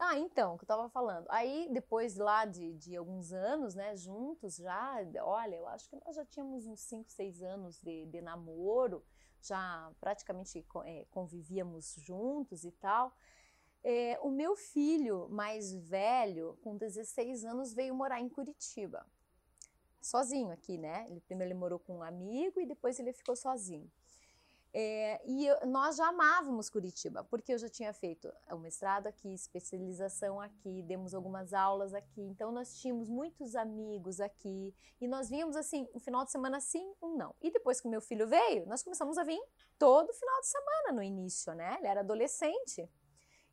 Ah, então, que eu estava falando. Aí, depois lá de, de alguns anos, né, juntos já, olha, eu acho que nós já tínhamos uns 5, 6 anos de, de namoro, já praticamente é, convivíamos juntos e tal. É, o meu filho mais velho, com 16 anos, veio morar em Curitiba. Sozinho aqui, né? Ele, primeiro ele morou com um amigo e depois ele ficou sozinho. É, e eu, nós já amávamos Curitiba, porque eu já tinha feito o mestrado aqui, especialização aqui, demos algumas aulas aqui, então nós tínhamos muitos amigos aqui, e nós víamos assim, um final de semana sim, um não. E depois que meu filho veio, nós começamos a vir todo final de semana no início, né? Ele era adolescente.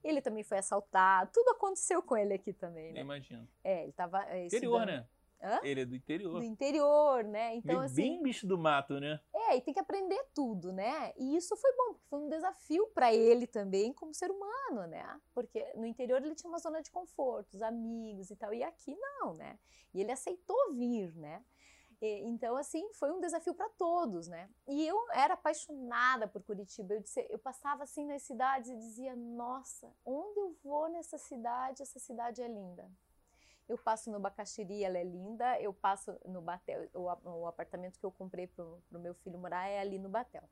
Ele também foi assaltado, tudo aconteceu com ele aqui também, né? Eu imagino. É, ele tava é, Interior, né? Hã? Ele é do interior. Do interior, né? Então, ele é assim, bem bicho do mato, né? É, e tem que aprender tudo, né? E isso foi bom, porque foi um desafio para ele também como ser humano, né? Porque no interior ele tinha uma zona de conforto, os amigos e tal, e aqui não, né? E ele aceitou vir, né? Então, assim, foi um desafio para todos, né? E eu era apaixonada por Curitiba. Eu, disse, eu passava assim nas cidades e dizia: Nossa, onde eu vou nessa cidade? Essa cidade é linda. Eu passo no Bacaxiri, ela é linda. Eu passo no Batel, o, o apartamento que eu comprei para o meu filho morar é ali no Batel.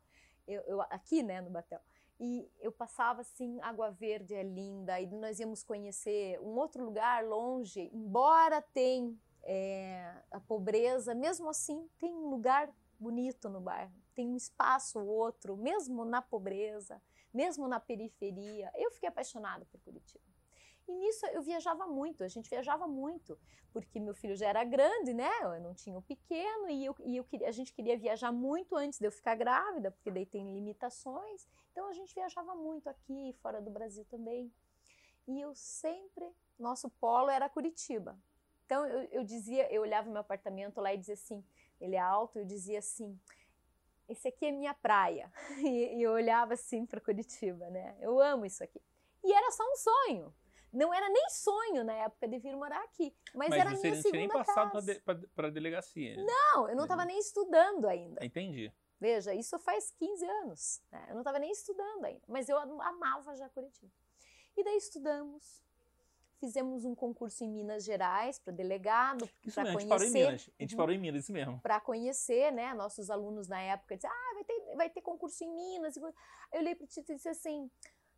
Eu, eu, aqui, né, no Batel. E eu passava assim, Água Verde é linda, e nós íamos conhecer um outro lugar longe, embora tem é, a pobreza, mesmo assim tem um lugar bonito no bairro, tem um espaço ou outro, mesmo na pobreza, mesmo na periferia. Eu fiquei apaixonada por Curitiba. E nisso eu viajava muito, a gente viajava muito, porque meu filho já era grande, né? Eu não tinha o pequeno e, eu, e eu queria, a gente queria viajar muito antes de eu ficar grávida, porque daí tem limitações. Então a gente viajava muito aqui, fora do Brasil também. E eu sempre, nosso polo era Curitiba. Então eu, eu dizia, eu olhava meu apartamento lá e dizia assim, ele é alto, eu dizia assim, esse aqui é minha praia. E, e eu olhava assim para Curitiba, né? Eu amo isso aqui. E era só um sonho. Não era nem sonho na época de vir morar aqui, mas, mas era a minha segunda nem passado para a delegacia. Não, eu não estava nem estudando ainda. Entendi. Veja, isso faz 15 anos. Né? Eu não estava nem estudando ainda, mas eu amava já Curitiba. E daí estudamos, Fizemos um concurso em Minas Gerais para delegado, para conhecer. A gente parou em Minas, a gente parou em Minas, isso mesmo. Para conhecer, né? Nossos alunos na época diziam, ah, vai ter, vai ter concurso em Minas. Eu olhei para o Tito e disse assim,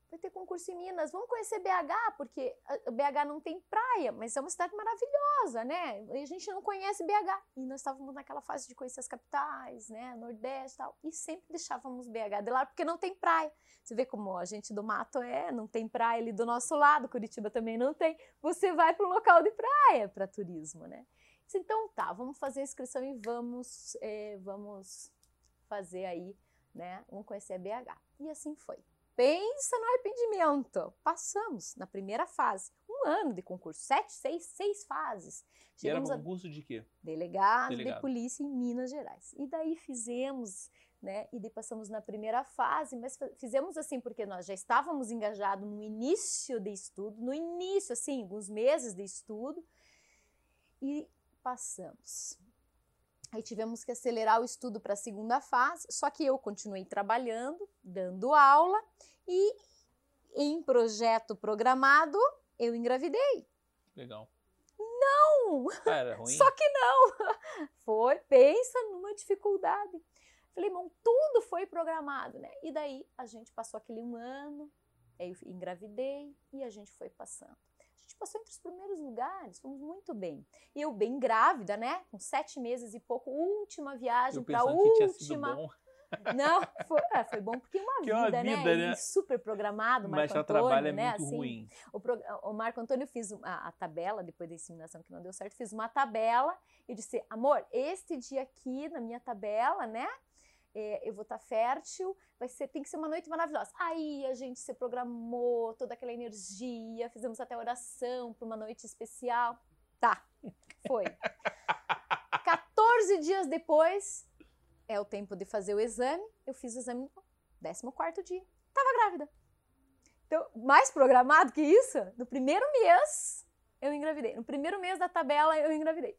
vai ter concurso em Minas, vamos conhecer BH, porque BH não tem praia, mas é uma cidade maravilhosa, né? E a gente não conhece BH. E nós estávamos naquela fase de conhecer as capitais, né? Nordeste e tal. E sempre deixávamos BH de lado, porque não tem praia. Você vê como a gente do mato é, não tem praia ali do nosso lado, Curitiba também não tem. Você vai para um local de praia para turismo, né? Então tá, vamos fazer a inscrição e vamos, é, vamos fazer aí, né? Vamos conhecer BH. E assim foi. Pensa no arrependimento. Passamos na primeira fase. Um ano de concurso, sete, seis, seis fases. Chegamos e era concurso a... de quê? Delegado, Delegado, de polícia em Minas Gerais. E daí fizemos, né? E daí passamos na primeira fase, mas fizemos assim porque nós já estávamos engajados no início de estudo, no início, assim, alguns meses de estudo, e passamos. Aí tivemos que acelerar o estudo para a segunda fase, só que eu continuei trabalhando, dando aula e em projeto programado eu engravidei. Legal. Não! Ah, era ruim? Só que não! Foi, pensa numa dificuldade. Falei, irmão, tudo foi programado, né? E daí a gente passou aquele um ano, aí eu engravidei e a gente foi passando. A gente passou entre os primeiros lugares, fomos muito bem. E eu bem grávida, né? Com sete meses e pouco, última viagem para a última. bom. Não, foi, é, foi bom porque uma, vida, uma né? vida, né? E super programado, Mas Marco o Antônio, trabalho é né? muito assim, ruim. o, pro- o Marco Antônio fiz a, a tabela, depois da inseminação que não deu certo, fiz uma tabela e disse, amor, este dia aqui na minha tabela, né? É, eu vou estar fértil, vai ser, tem que ser uma noite maravilhosa. Aí a gente se programou, toda aquela energia, fizemos até oração para uma noite especial. Tá, foi. 14 dias depois, é o tempo de fazer o exame, eu fiz o exame no 14 dia. Tava grávida. Então, mais programado que isso, no primeiro mês eu engravidei. No primeiro mês da tabela eu engravidei.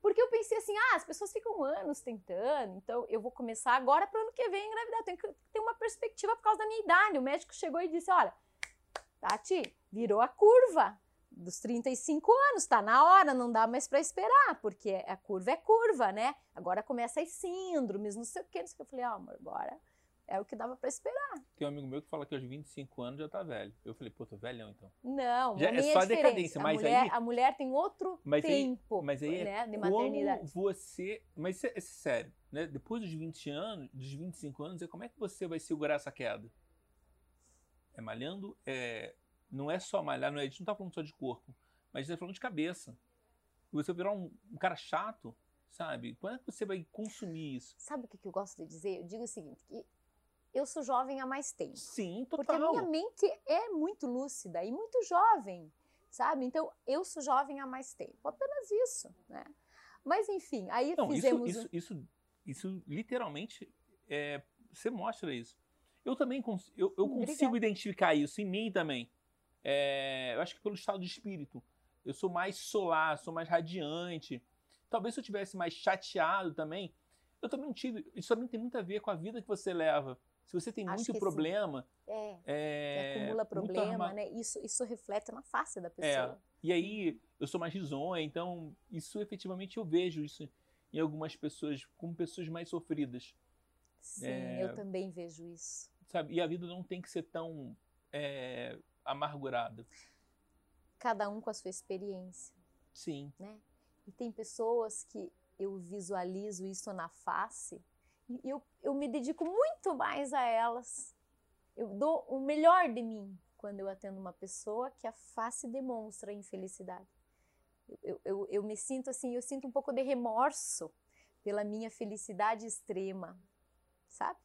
Porque eu pensei assim, ah, as pessoas ficam anos tentando, então eu vou começar agora para o ano que vem engravidar. Tenho que ter uma perspectiva por causa da minha idade. O médico chegou e disse, olha, Tati, virou a curva dos 35 anos, tá na hora, não dá mais para esperar, porque a curva é curva, né? Agora começa as síndromes, não sei o que, não sei o que. Eu falei, ah, amor, agora é o que dava para esperar. Tem um amigo meu que fala que aos 25 anos já tá velho. Eu falei, pô, tô velhão então. Não, Já é homem só diferente. decadência, a mas mulher, aí- A mulher tem outro Mas aí- tempo Mas aí é né, de como maternidade. você. Mas isso é, é sério, né? Depois dos 20 anos, dos 25 anos, é como é que você vai segurar essa queda? É malhando? É, não é só malhar, não é, a gente não tá falando só de corpo, mas a gente tá falando de cabeça. Você virar um, um cara chato, sabe? Quando é que você vai consumir isso? Sabe o que que eu gosto de dizer? Eu digo o seguinte, que eu sou jovem há mais tempo. Sim, Porque a total. minha mente é muito lúcida e muito jovem, sabe? Então, eu sou jovem há mais tempo. Apenas isso, né? Mas, enfim, aí Não, isso, fizemos... isso, isso, isso literalmente é, você mostra isso. Eu também cons eu, eu consigo identificar isso em mim também. É, eu acho que pelo estado de espírito. Eu sou mais solar, sou mais radiante. Talvez se eu tivesse mais chateado também. Eu também tive. Isso também tem muito a ver com a vida que você leva. Se você tem muito problema. É, É, acumula problema, arma- né? Isso, isso reflete na face da É, pessoa. e aí eu sou mais risonha, então isso efetivamente eu vejo isso em algumas pessoas, como pessoas mais sofridas. Sim, É. eu também vejo isso. sabe? E a vida não tem que ser tão é, amargurada. Cada um com a sua experiência. Sim, né? E tem pessoas que eu visualizo isso na face eu, eu me dedico muito mais a elas. Eu dou o melhor de mim quando eu atendo uma pessoa que a face demonstra infelicidade. Eu, eu, eu, me sinto assim, eu sinto um pouco de remorso pela minha felicidade extrema, sabe?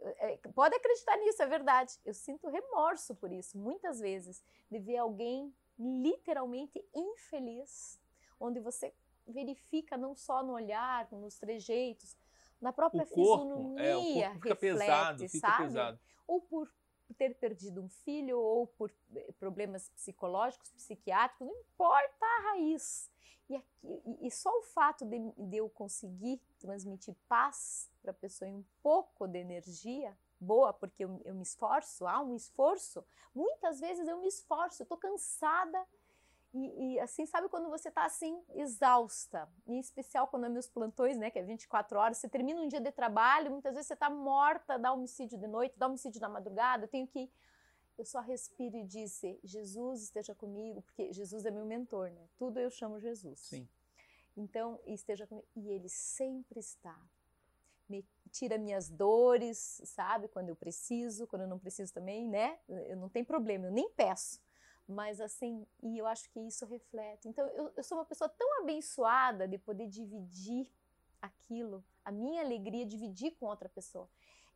É, Pode acreditar nisso, é verdade. Eu sinto remorso por isso, muitas vezes, de ver alguém literalmente infeliz, onde você verifica não só no olhar, nos trejeitos, na própria o corpo, fisionomia é, corpo fica reflete, pesado, fica sabe? pesado. Ou por ter perdido um filho, ou por eh, problemas psicológicos, psiquiátricos, não importa a raiz. E, aqui- e- só o fato de, de eu conseguir transmitir paz para a pessoa e um pouco de energia boa, porque eu, eu me esforço, há um esforço. Muitas vezes eu me esforço, eu estou cansada. E, e, assim, sabe quando você está assim, exausta? Em especial quando é meus plantões, né, que é 24 horas, você termina um dia de trabalho, muitas vezes você está morta, dá homicídio de noite, dá homicídio na madrugada, eu tenho que. Eu só respiro e disse, Jesus esteja comigo, porque Jesus é meu mentor, né? Tudo eu chamo Jesus. Sim. Então, esteja comigo. E ele sempre está. Me tira minhas dores, sabe? Quando eu preciso, quando eu não preciso também, né? Eu não tenho problema, eu nem peço. Mas assim, e eu acho que isso reflete. Então, eu, eu sou uma pessoa tão abençoada de poder dividir aquilo, a minha alegria, dividir com outra pessoa.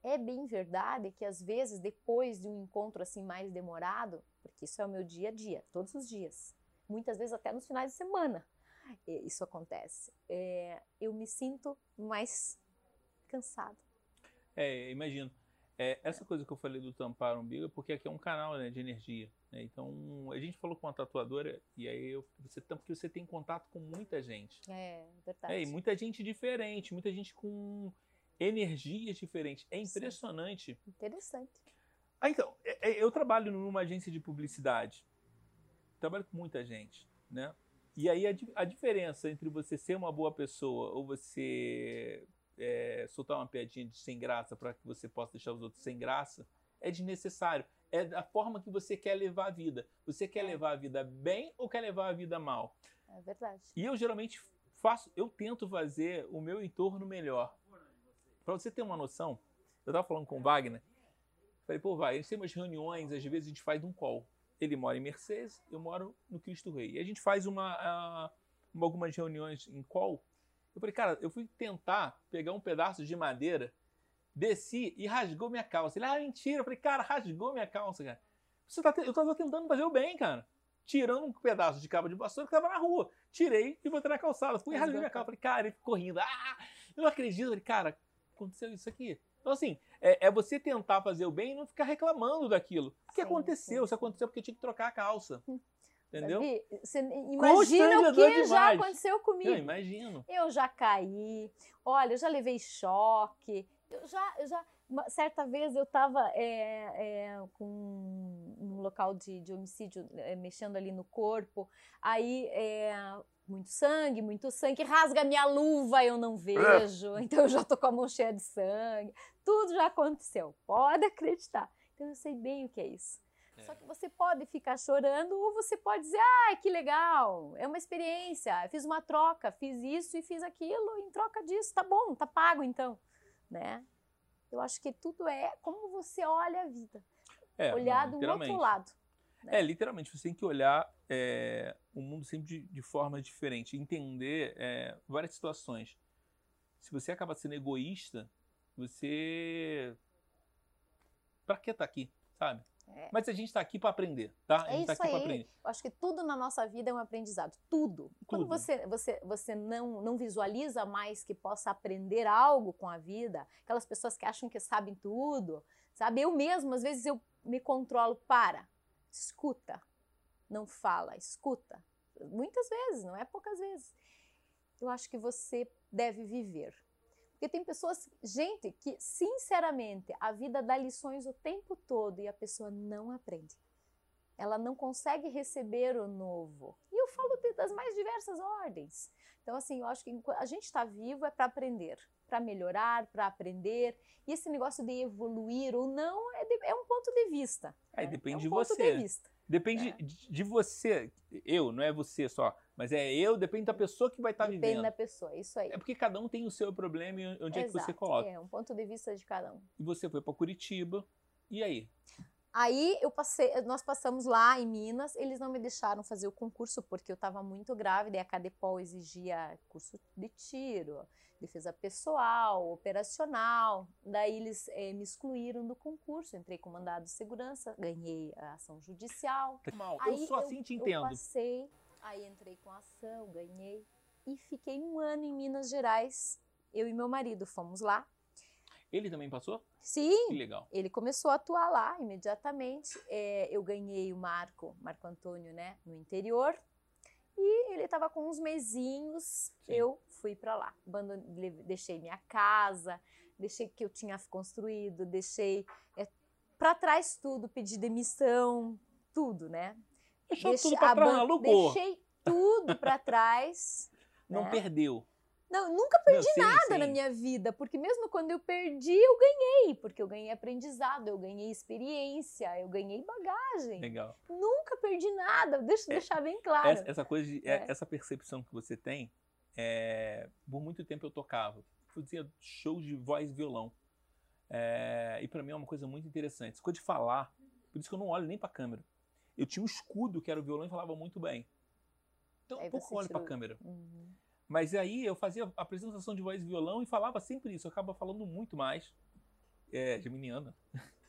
É bem verdade que às vezes, depois de um encontro assim mais demorado, porque isso é o meu dia a dia, todos os dias, muitas vezes até nos finais de semana, isso acontece. É, eu me sinto mais cansada. É, imagino. É, essa coisa que eu falei do tampar o umbigo é porque aqui é um canal né, de energia. né? Então, a gente falou com uma tatuadora e aí eu, você tampa porque você tem contato com muita gente. É verdade. É, e muita gente diferente, muita gente com energias diferentes. É Sim. impressionante. Interessante. Ah, então, é- é, eu trabalho numa agência de publicidade. Trabalho com muita gente, né? E aí a, a, diferença entre você ser uma boa pessoa ou você é, soltar uma piadinha de sem graça para que você possa deixar os outros sem graça é desnecessário. É da forma que você quer levar a vida. Você quer é. levar a vida bem ou quer levar a vida mal? É verdade. E eu geralmente faço, eu tento fazer o meu entorno melhor. Para você ter uma noção, eu estava falando com o Wagner, falei, pô, vai, a gente tem umas reuniões, às vezes a gente faz um call. Ele mora em Mercedes, eu moro no Cristo Rei. E a gente faz uma, uh, algumas reuniões em call. Eu falei, cara, eu fui tentar pegar um pedaço de madeira, desci e rasgou minha calça. Ele, ah, mentira. Eu falei, cara, rasgou minha calça, cara. Você tá, eu estava tentando fazer o bem, cara. Tirando um pedaço de cabo de vassoura que estava na rua. Tirei e botei na calçada. Fui rasguei minha calça. Falei, cara, ele ficou rindo. Ah, eu não acredito. Eu falei, cara, aconteceu isso aqui. Então, assim, é, é, você tentar fazer o bem e não ficar reclamando daquilo. O que aconteceu? Sim. Isso aconteceu porque tinha que trocar a calça. Entendeu? Você imagina o que demais. já aconteceu comigo. Eu imagino. Eu já caí, olha, eu já levei choque. Eu já, eu já uma, certa vez eu estava é, é, com um local de, de homicídio, é, mexendo ali no corpo, aí é, muito sangue, muito sangue, rasga minha luva, eu não vejo, então eu já tô com a mão cheia de sangue, tudo já aconteceu, pode acreditar. Então eu sei bem o que é isso. É. Só que você pode ficar chorando ou você pode dizer, ah, que legal, é uma experiência, fiz uma troca, fiz isso e fiz aquilo, em troca disso, tá bom, tá pago então, né? Eu acho que tudo é como você olha a vida, é, olhar do outro lado. Né? É, literalmente, você tem que olhar é, o mundo sempre de, de forma diferente, entender é, várias situações. Se você acaba sendo egoísta, você. Pra que tá aqui, sabe? É. Mas a gente está aqui para aprender, tá? A gente é tá aqui aprender. Eu acho que tudo na nossa vida é um aprendizado. Tudo. tudo. Quando você, você, você não, não visualiza mais que possa aprender algo com a vida, aquelas pessoas que acham que sabem tudo, sabe? Eu mesmo, às vezes, eu me controlo. Para, escuta, não fala, escuta. Muitas vezes, não é poucas vezes. Eu acho que você deve viver. Porque tem pessoas, gente, que sinceramente a vida dá lições o tempo todo e a pessoa não aprende. Ela não consegue receber o novo. E eu falo das mais diversas ordens. Então, assim, eu acho que a gente está vivo é para aprender, para melhorar, para aprender. E esse negócio de evoluir ou não é, de, é um ponto de vista. Aí né? depende é um de você. De Depende é. de você. Eu, não é você só. Mas é eu, depende da pessoa que vai estar tá vivendo. Depende da pessoa, isso aí. É porque cada um tem o seu problema e onde Exato, é que você coloca. É, um ponto de vista de cada um. E você foi para Curitiba, e aí? Aí eu passei, nós passamos lá em Minas, eles não me deixaram fazer o concurso porque eu estava muito grávida e a Cadepol exigia curso de tiro, defesa pessoal, operacional. Daí eles eh, me excluíram do concurso, entrei com mandado de segurança, ganhei a ação judicial. Mal, eu só assim eu, te entendo. Eu passei, aí entrei com a ação, ganhei e fiquei um ano em Minas Gerais. Eu e meu marido fomos lá ele também passou? Sim. Que legal. Ele começou a atuar lá imediatamente. É, eu ganhei o Marco, Marco Antônio, né, no interior. E ele estava com uns mesinhos, Sim. eu fui para lá. Deixei minha casa, deixei que eu tinha construído, deixei é, para trás tudo, pedi demissão, tudo, né? Deixou deixei, tudo para trás, alugou. Deixei tudo para trás. Não né? perdeu. Não, nunca perdi Não, sim, nada sim. na minha vida, porque mesmo quando eu perdi, eu ganhei, porque eu ganhei aprendizado, eu ganhei experiência, eu ganhei bagagem. Legal. Nunca perdi nada, deixa eu é, deixar bem claro. Essa, essa coisa, de, é. essa percepção que você tem, é, por muito tempo eu tocava, fazia shows de voz e violão. É, e para mim é uma coisa muito interessante. Essa coisa de falar, por isso que eu não olho nem para a câmera. Eu tinha um escudo que era o violão e falava muito bem. Então, Aí pouco olho para a câmera. Uhum. Mas aí eu fazia apresentação de voz e violão e falava sempre isso. Eu acaba falando muito mais. É, geminiana.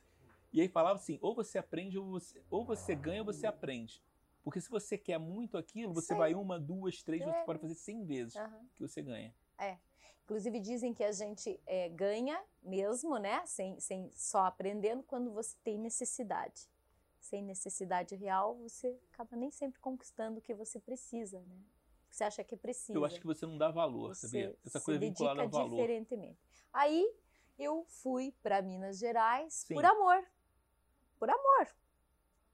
E aí falava assim: ou você aprende, ou você, ou você ganha, ou você aprende. Porque se você quer muito aquilo, você vai uma, duas, três, é. você pode fazer cem vezes uhum. que você ganha. É. Inclusive dizem que a gente é, ganha mesmo, né? Sem, sem só aprendendo quando você tem necessidade. Sem necessidade real, você acaba nem sempre conquistando o que você precisa, né? você acha que precisa. Eu acho que você não dá valor, você sabia? Essa coisa vinculada ao valor. diferentemente. Aí eu fui para Minas Gerais Sim. por amor. Por amor.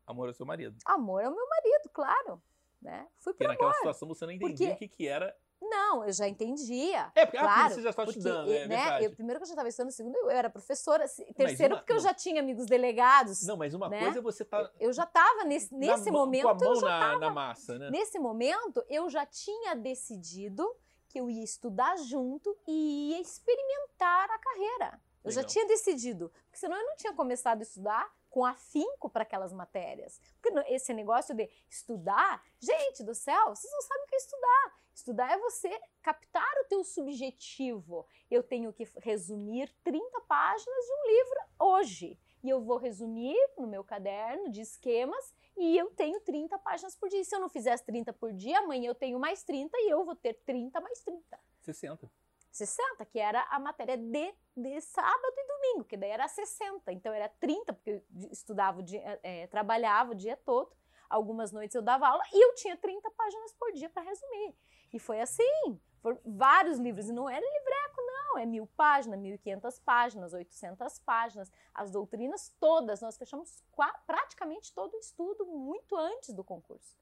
Amor ao seu marido. Amor ao meu marido, claro. né? Fui Porque por naquela amor. situação você não entendia Porque- o que, que era. Não, eu já entendia. É, porque ah, Claro, você já estava porque, estudando, é né, eu, primeiro que eu já estava estudando, segundo eu era professora, terceiro uma- porque eu não. já tinha amigos delegados. Não, mas uma né? coisa é você tá Eu já estava nesse, nesse mão- momento, com a eu mão já na, na massa, né? Nesse momento, eu já tinha decidido que eu ia estudar junto e ia experimentar a carreira. Eu já Legal. tinha decidido, porque senão eu não tinha começado a estudar com afinco para aquelas matérias. Porque esse negócio de estudar, gente do céu, vocês não sabem o que é estudar. Estudar é você captar o teu subjetivo. Eu tenho que resumir 30 páginas de um livro hoje. E eu vou resumir no meu caderno de esquemas e eu tenho 30 páginas por dia. Se eu não fizer as 30 por dia, amanhã eu tenho mais 30 e eu vou ter 30 mais 30. 60. 60, que era a matéria de, de sábado e domingo, que daí era 60. Então era 30, porque eu estudava, o dia, eh, trabalhava o dia todo. Algumas noites eu dava aula e eu tinha 30 páginas por dia para resumir. E foi assim. Foram vários livros. E não era livreco, não. É mil páginas, 1.500 páginas, 800 páginas. As doutrinas todas. Nós fechamos praticamente todo o estudo muito antes do concurso.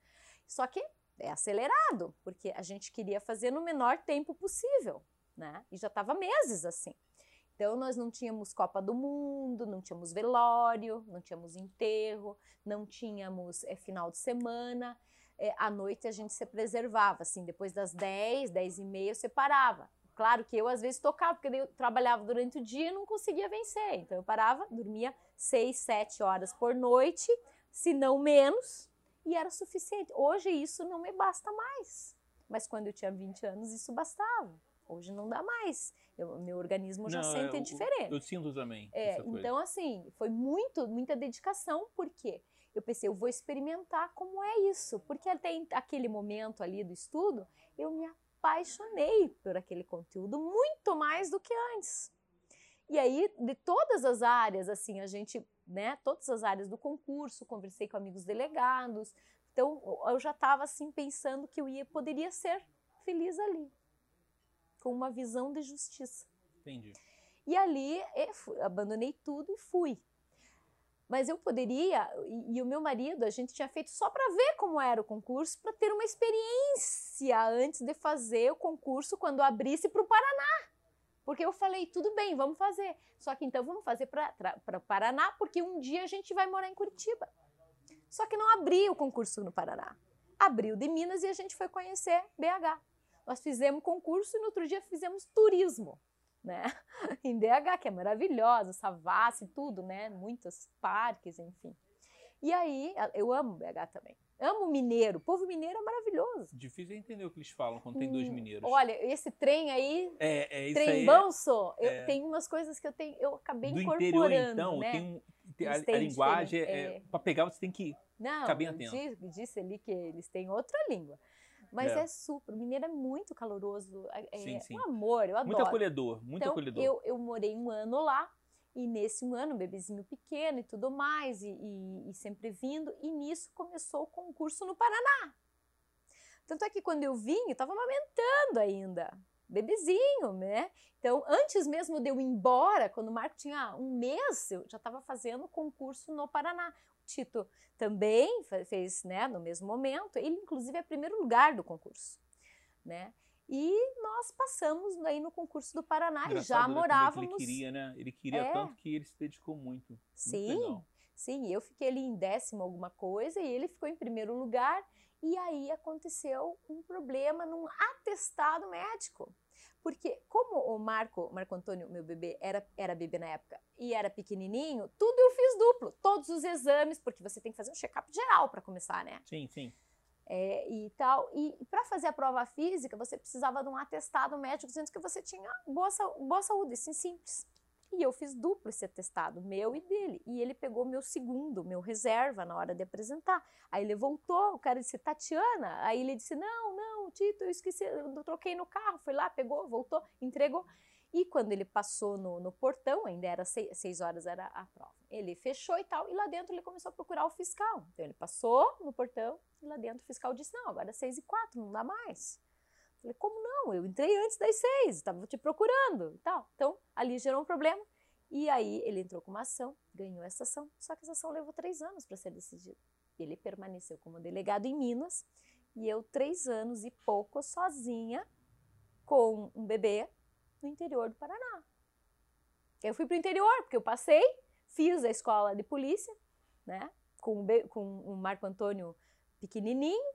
Só que é acelerado, porque a gente queria fazer no menor tempo possível né? E já estava meses assim. Então nós não tínhamos Copa do Mundo, não tínhamos velório, não tínhamos enterro, não tínhamos é, final de semana. É, à noite a gente se preservava, assim, depois das 10, 10 e meia eu separava. Claro que eu às vezes tocava, porque eu trabalhava durante o dia e não conseguia vencer. Então eu parava, dormia 6, 7 horas por noite, se não menos, e era suficiente. Hoje isso não me basta mais. Mas quando eu tinha 20 anos, isso bastava. Hoje não dá mais. Eu- meu organismo já Não, sente eu- diferente. Eu sinto também. É, essa coisa. então, assim, foi muito, muita dedicação, porque eu pensei, eu vou experimentar como é isso. Porque até aquele momento ali do estudo, eu me apaixonei por aquele conteúdo muito mais do que antes. E aí, de todas as áreas, assim, a gente, né, todas as áreas do concurso, conversei com amigos delegados. Então, eu já estava, assim, pensando que eu ia, poderia ser feliz ali, com uma visão de justiça. Entendi. E ali eu fui- abandonei tudo e fui. Mas eu poderia, e, e o meu marido, a gente tinha feito só para ver como era o concurso, para ter uma experiência antes de fazer o concurso quando abrisse para o Paraná. Porque eu falei, tudo bem, vamos fazer. Só que então vamos fazer para o Paraná, porque um dia a gente vai morar em Curitiba. Só que não abriu o concurso no Paraná. Abriu de Minas e a gente foi conhecer BH. Nós fizemos concurso e no outro dia fizemos turismo, né? Em BH, que é maravilhosa, Savassi, tudo, né? Muitos parques, enfim. E aí, eu amo BH também. Amo mineiro. O povo mineiro é maravilhoso. Difícil é entender o que eles falam quando tem dois Hum, mineiros. Olha, esse trem aí, é, é isso trem banso, eu, é. tem umas coisas que eu tenho, eu acabei do incorporando, interior, então, né? tem um, tem a, a linguagem, é, é. para pegar você tem que Não, Ficar bem atento. di- disse ali que eles têm outra língua. Mas É. é, super. O mineiro é muito caloroso. É é Sim, sim. um amor, eu adoro. muito acolhedor, muito então, acolhedor. Eu, eu morei um ano lá, e nesse um ano, um bebezinho pequeno e tudo mais, e, e- e sempre vindo, e nisso começou o concurso no Paraná. Tanto é que quando eu vim, eu estava amamentando ainda, bebezinho, né? Então, antes mesmo de eu ir embora, quando o Marco tinha um mês, eu já estava fazendo concurso no Paraná. Tito também fe- fez, né, no mesmo momento, ele inclusive é primeiro lugar do concurso, né? E nós passamos aí no concurso do Paraná e já né, é morávamos. Ele queria, né? Ele queria É. tanto que ele se dedicou muito. Muito Sim, legal. sim, eu fiquei ali em décimo alguma coisa e ele ficou em primeiro lugar. E aí aconteceu um problema num atestado médico. Porque como o Marco, Marco Antônio, meu bebê, era, era bebê na época e era pequenininho, tudo eu fiz duplo. Todos os exames, porque você tem que fazer um check-up geral para começar, né? Sim, sim. É, e tal. E para fazer a prova física, você precisava de um atestado médico dizendo que você tinha boa, boa saúde, assim simples. E eu fiz duplo esse atestado, meu e dele. E ele pegou meu segundo, meu reserva, na hora de apresentar. Aí ele voltou, o cara disse, Tatiana. Aí ele disse, não, não, Tito, eu esqueci, eu troquei no carro. Foi lá, pegou, voltou, entregou. E quando ele passou no, no portão, ainda era seis, seis horas era a prova. Ele fechou e tal, e lá dentro ele começou a procurar o fiscal. Então ele passou no portão e lá dentro o fiscal disse: Não, agora é seis e quatro, não dá mais. Falei: Como não? Eu entrei antes das seis, estava te procurando e tal. Então ali gerou um problema. E aí ele entrou com uma ação, ganhou essa ação, só que essa ação levou três anos para ser decidida. Ele permaneceu como delegado em Minas E eu, três anos e pouco, sozinha, com um bebê, no interior do Paraná. Eu fui para o interior, porque eu passei, fiz a escola de polícia, né? Com, com o Marco Antônio pequenininho,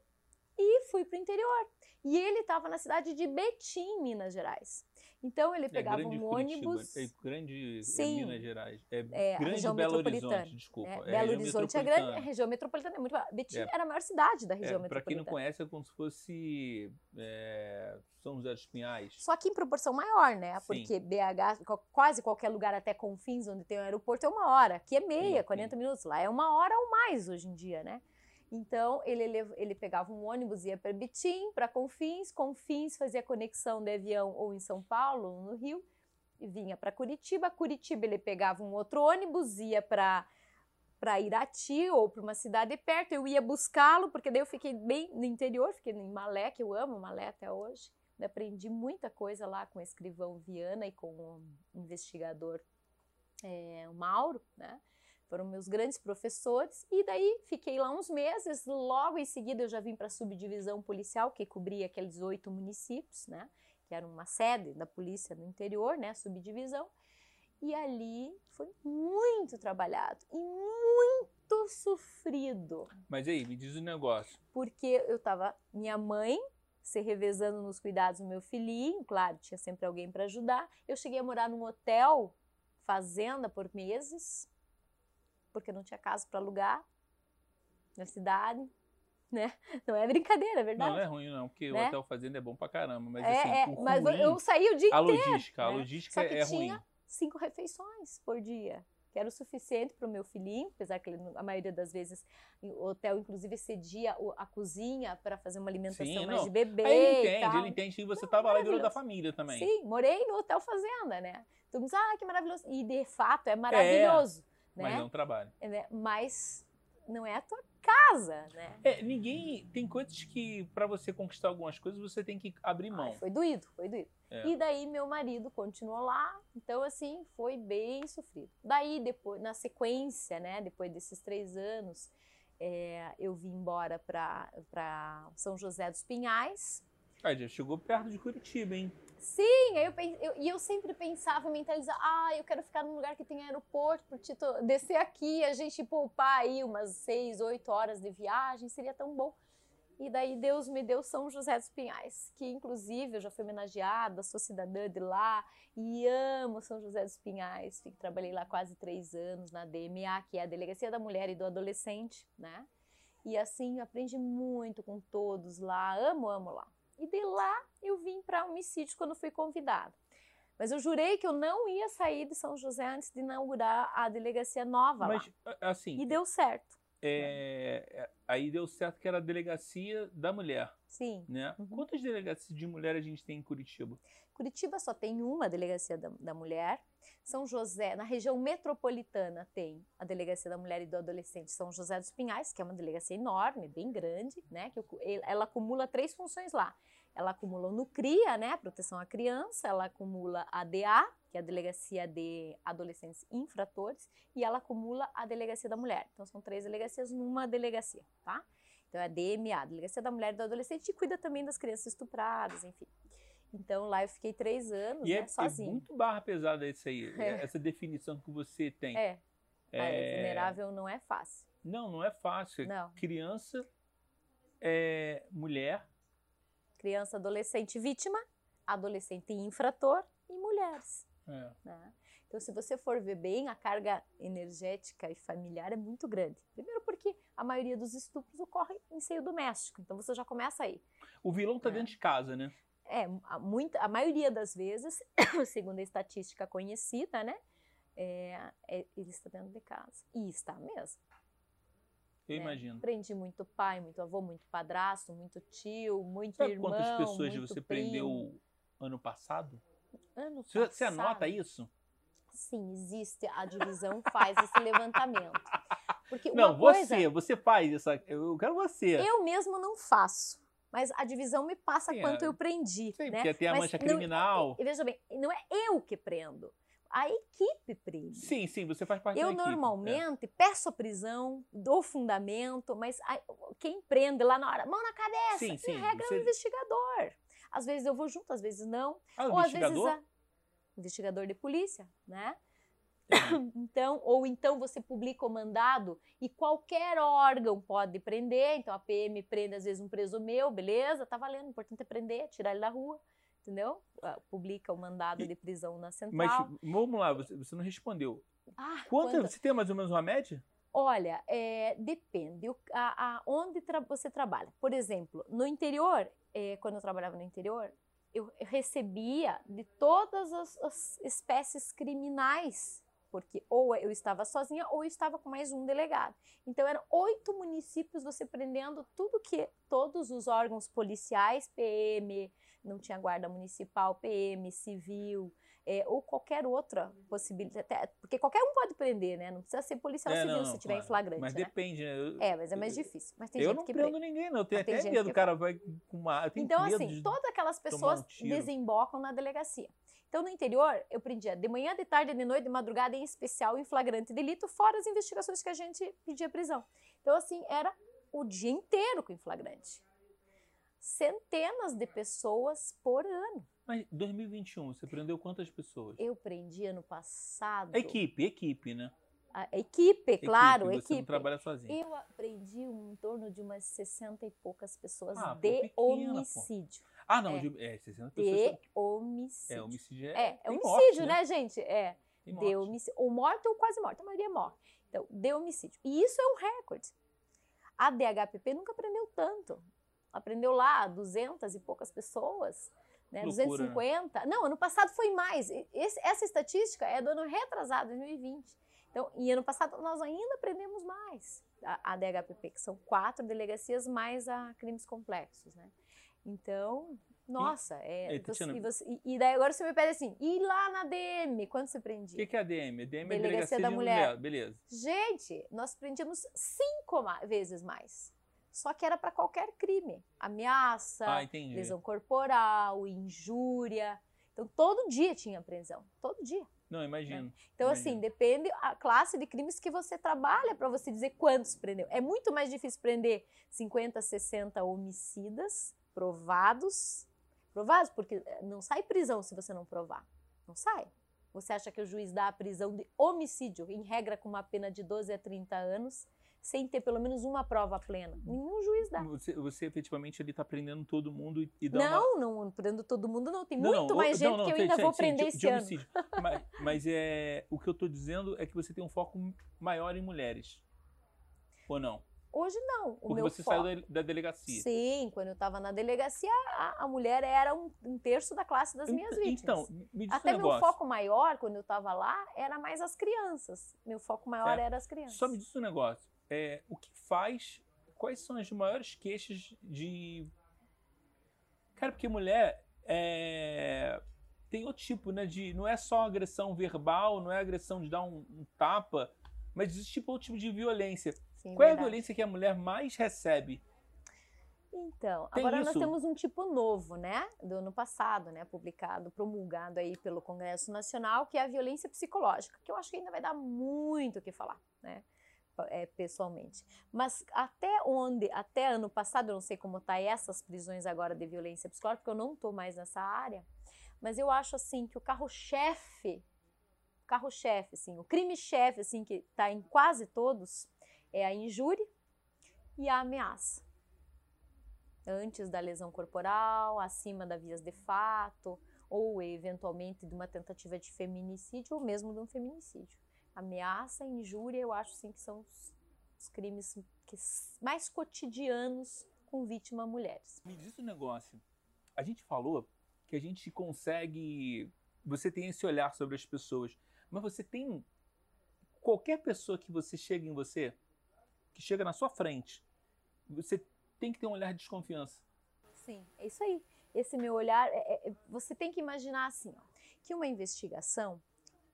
e fui para o interior. E ele estava na cidade de Betim, Minas Gerais. Então ele é pegava é um ônibus. É grande é Sim, Minas Gerais. É, é grande região Belo metropolitana. Horizonte, desculpa. É, é Belo Horizonte é grande, a região metropolitana é muito. Betim era a maior cidade da região Para metropolitana. quem não conhece, é como se fosse São José dos Pinhais. Só que em proporção maior, né? Sim. Porque BH, quase qualquer lugar, até Confins, onde tem o aeroporto, é uma hora. Aqui é meia, Sim, 40 sim. minutos. Lá é uma hora ou mais hoje em dia, né? Então, ele, ele pegava um ônibus, ia para Betim, para Confins. Confins fazia conexão de avião ou em São Paulo, ou no Rio, e vinha para Curitiba. Curitiba, ele pegava um outro ônibus, ia para para Irati ou para uma cidade perto, eu ia buscá-lo, porque daí eu fiquei bem no interior, fiquei em Malé, que eu amo Malé até hoje. Aprendi muita coisa lá com o escrivão Viana e com o investigador é, o Mauro, né? Foram meus grandes professores. E daí fiquei lá uns meses. Logo em seguida eu já vim para a subdivisão policial, que cobria aqueles oito municípios, né? Que era uma sede da polícia no interior, né? Subdivisão. E ali foi muito trabalhado e muito sofrido Mas aí, me diz um negócio. porque eu tava minha mãe se revezando nos cuidados do meu filhinho, claro, tinha sempre alguém para ajudar. Eu cheguei a morar num hotel, fazenda por meses, porque não tinha casa para alugar na cidade, né? Não é brincadeira, é Não, verdade. não é ruim, não, porque Né? o hotel fazenda é bom pra caramba. Mas É, assim, é, o mas ruim, eu saí o dia a inteiro, logística, a né? logística Só que é tinha ruim. cinco refeições por dia, que era o suficiente para o meu filhinho, apesar que ele, a maioria das vezes o hotel inclusive cedia a cozinha para fazer uma alimentação Sim, mais não. de bebê Aí ele entende, ele entende que você tava lá e virou da maravilhoso. família também. Sim, morei no Hotel Fazenda, né? Todo mundo diz, ah, que maravilhoso. E de fato é maravilhoso, Mas é né? um trabalho. É, Mas não é a tua casa, né? É, ninguém. Tem coisas que, pra você conquistar algumas coisas, você tem que abrir mão. Ai, foi doído, foi doído. É. E daí meu marido continuou lá, então assim, foi bem sofrido. Daí, depois, na sequência, né, depois desses três anos, é, eu vim embora para São José dos Pinhais. Ah, já chegou perto de Curitiba, hein? Sim, eu, eu- e eu sempre pensava, mentalizar, ah, eu quero ficar num lugar que tem aeroporto, Tito descer aqui, a gente poupar aí umas seis, oito horas de viagem, seria tão bom. E daí Deus me deu São José dos Pinhais, que inclusive eu já fui homenageada, sou cidadã de lá e amo São José dos Pinhais. Fico, trabalhei lá quase três anos na DMA, que é a Delegacia da Mulher e do Adolescente, né? E assim, aprendi muito com todos lá, amo, amo lá. E de lá eu vim para homicídios quando fui convidada. Mas eu jurei que eu não ia sair de São José antes de inaugurar a delegacia nova Mas, lá. assim, E deu certo. É, é, aí deu certo que era a delegacia da mulher, Sim. né? Uhum. Quantas delegacias de mulher a gente tem em Curitiba? Curitiba só tem uma delegacia da, da mulher. São José, na região metropolitana, tem a delegacia da mulher e do adolescente São José dos Pinhais, que é uma delegacia enorme, bem grande, né? Que ela acumula três funções lá. Ela acumula o NUCRIA, né? Proteção à criança, ela acumula a DA, que é a delegacia de adolescentes infratores, e ela acumula a delegacia da mulher. Então são três delegacias numa delegacia, tá? Então é a DMA, Delegacia da Mulher e do Adolescente, e cuida também das crianças estupradas, enfim. Então lá eu fiquei três anos, E é, né, é sozinha. muito barra pesada isso aí, É. essa definição que você tem. É, É, é, vulnerável não é fácil. Não, não é fácil. Não. Criança, é, mulher, Criança, adolescente vítima, adolescente infrator e mulheres. é. né? Então, se você for ver bem, a carga energética e familiar é muito grande. Primeiro porque a maioria dos estupros ocorre em seio doméstico, então você já começa aí. o vilão tá É. dentro de casa, né? É, a, muita, a maioria das vezes, segundo a estatística conhecida, né, é, é, ele está dentro de casa. E está mesmo. Eu né? imagino. Prendi muito pai, muito avô, muito padrasto, muito tio, muito Sabe irmão, quantas pessoas você primo. prendeu ano passado? Ano Você, você passado, anota isso? Sim, existe. A divisão faz esse levantamento. Porque uma Não, coisa, você, você faz essa. Eu quero você. eu mesmo não faço. Mas a divisão me passa Sim, quanto é. eu prendi. Sei, né? porque tem a Mas mancha não- criminal. E veja bem, não é eu que prendo. A equipe prende. Sim, sim, você faz parte Eu da equipe. é. normalmente peço a prisão, dou fundamento, mas a- quem prende lá na hora, mão na cabeça, Sim, sim, em regra é você- o investigador. Às vezes eu vou junto, às vezes não. Ah, ou às vezes investigador? a... investigador de polícia, né? Então, ou então você publica o mandado e qualquer órgão pode prender. Então a PM prende às vezes um preso meu, beleza, tá valendo. O importante é prender, tirar ele da rua, entendeu? Ah, Publica o mandado E- de prisão na Mas central. vamos lá, você, você não respondeu. ah, Quanto, quando- Você tem mais ou menos uma média? Olha, é, depende o- a, a- onde tra- você trabalha. Por exemplo, no interior, é, quando eu trabalhava no interior, eu recebia de todas as, as espécies criminais, porque ou eu estava sozinha ou eu estava com mais um delegado. Então eram oito municípios você prendendo tudo que todos os órgãos policiais, PM, não tinha guarda municipal, PM, civil, é, ou qualquer outra possibilidade, até- porque qualquer um pode prender, né? Não precisa ser policial É, civil não, se tiver claro. em flagrante, Mas né? depende, né? Eu, É, mas é mais difícil. Mas tem eu gente não que prendo prende. ninguém, não. Eu tenho tem até gente medo. O cara vai com uma. Então, assim, todas aquelas um pessoas tiro. desembocam na delegacia. Então, no interior, eu prendia de manhã, de tarde, de noite, de madrugada, em especial em flagrante delito, fora as investigações que a gente pedia prisão. Então, assim, era o dia inteiro com em flagrante. Centenas de pessoas por ano. Mas 2021, você prendeu quantas pessoas? Eu prendi ano passado. Equipe, equipe, né? A equipe, claro, Você equipe. não trabalha sozinho. Eu aprendi em torno de umas 60 e poucas pessoas Ah, pô, de pequena, pô. homicídio. Ah, não, É. de, é 60 pessoas. De são- homicídio. É, homicídio é. É, é homicídio, morte, né, gente? É. De homicídio. Ou morte ou quase morte. A maioria morre. Então, de homicídio. E isso é um recorde. A DHPP nunca aprendeu tanto. Aprendeu lá 200 e poucas pessoas. Né? Loucura, 250. Não, ano passado foi mais. Esse- essa estatística é do ano retrasado, 2020. Então, e ano passado nós ainda aprendemos mais. A, a DHPP, que são quatro delegacias mais a crimes complexos, né? Então, nossa, é. e, você- Tatiana- e, você- e- e daí agora você me pede assim, e lá na DM, quando você O prendia? que, que é a DM? A DM é Delegacia Delegacia da de Mulher. Beleza. Gente, nós prendíamos cinco vezes mais. Só que era para qualquer crime. Ameaça, Ah, lesão corporal, injúria. Então, todo dia tinha prisão. Todo dia. Não, imagino. Então, Imagino. assim, depende a classe de crimes que você trabalha para você dizer quantos prendeu. É muito mais difícil prender 50, 60 homicidas provados. Provados, porque eh, não sai prisão se você não provar. Não sai. Você acha que o juiz dá a prisão de homicídio, em regra com uma pena de 12 a 30 anos, sem ter pelo menos uma prova plena? Nenhum juiz dá. Você, você efetivamente ali tá prendendo todo mundo e, e dá uma. Não, não prendo todo mundo, não. Tem Não, muito não, mais gente não, não, que eu ainda vou prender de- esse de ano. homicídio. mas, mas é, o que eu tô dizendo é que você tem um foco maior em mulheres. Ou não? Hoje não. O Porque meu você foco... saiu da, da delegacia. Sim, quando eu estava na delegacia, a, a mulher era um, um terço da classe das minhas Ent- vítimas. Então, me diz Até um meu foco maior, quando eu estava lá, era mais as crianças. Meu foco maior É, era as crianças. Só me diz um negócio. É, o que faz. Quais são as maiores queixas de. Cara, porque mulher é, tem outro tipo, né? De, não é só agressão verbal, não é agressão de dar um, um tapa, mas existe tipo outro tipo de violência. Sim, Qual é a violência que a mulher mais recebe? Então, Tem agora nós isso? temos um tipo novo, né? Do ano passado, né? Publicado, promulgado aí pelo Congresso Nacional, que é a violência psicológica, que eu acho que ainda vai dar muito o que falar, né? É, pessoalmente. Mas até onde, até ano passado, eu não sei como tá essas prisões agora de violência psicológica, porque eu não tô mais nessa área, mas eu acho assim que o carro-chefe, carro-chefe, assim, o crime-chefe, assim, que tá em quase todos, é a injúria e a ameaça antes da lesão corporal, acima da vias de fato, ou eventualmente de uma tentativa de feminicídio ou mesmo de um feminicídio. Ameaça, injúria, eu acho sim que são os, os crimes que mais cotidianos com vítima mulheres. Me diz um negócio. A gente falou que a gente consegue. Você tem esse olhar sobre as pessoas, mas você tem. Qualquer pessoa que você chega em você, que chega na sua frente, você tem que ter um olhar de desconfiança. Sim, é isso aí. Esse meu olhar, é- é- você tem que imaginar assim, ó, que uma investigação,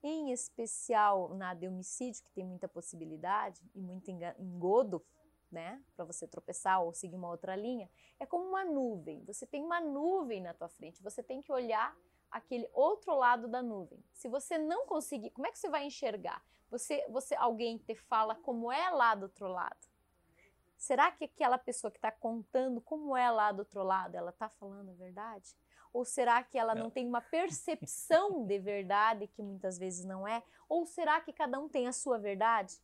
em especial na de homicídio, que tem muita possibilidade e muito engodo, né, para você tropeçar ou seguir uma outra linha, é como uma nuvem. Você tem uma nuvem na tua frente, você tem que olhar aquele outro lado da nuvem. Se você não conseguir, como é que você vai enxergar? Você, você alguém te fala como é lá do outro lado. Será que aquela pessoa que está contando como é lá do outro lado, ela está falando a verdade? Ou será que ela não. não tem uma percepção de verdade que muitas vezes não é? Ou será que cada um tem a sua verdade?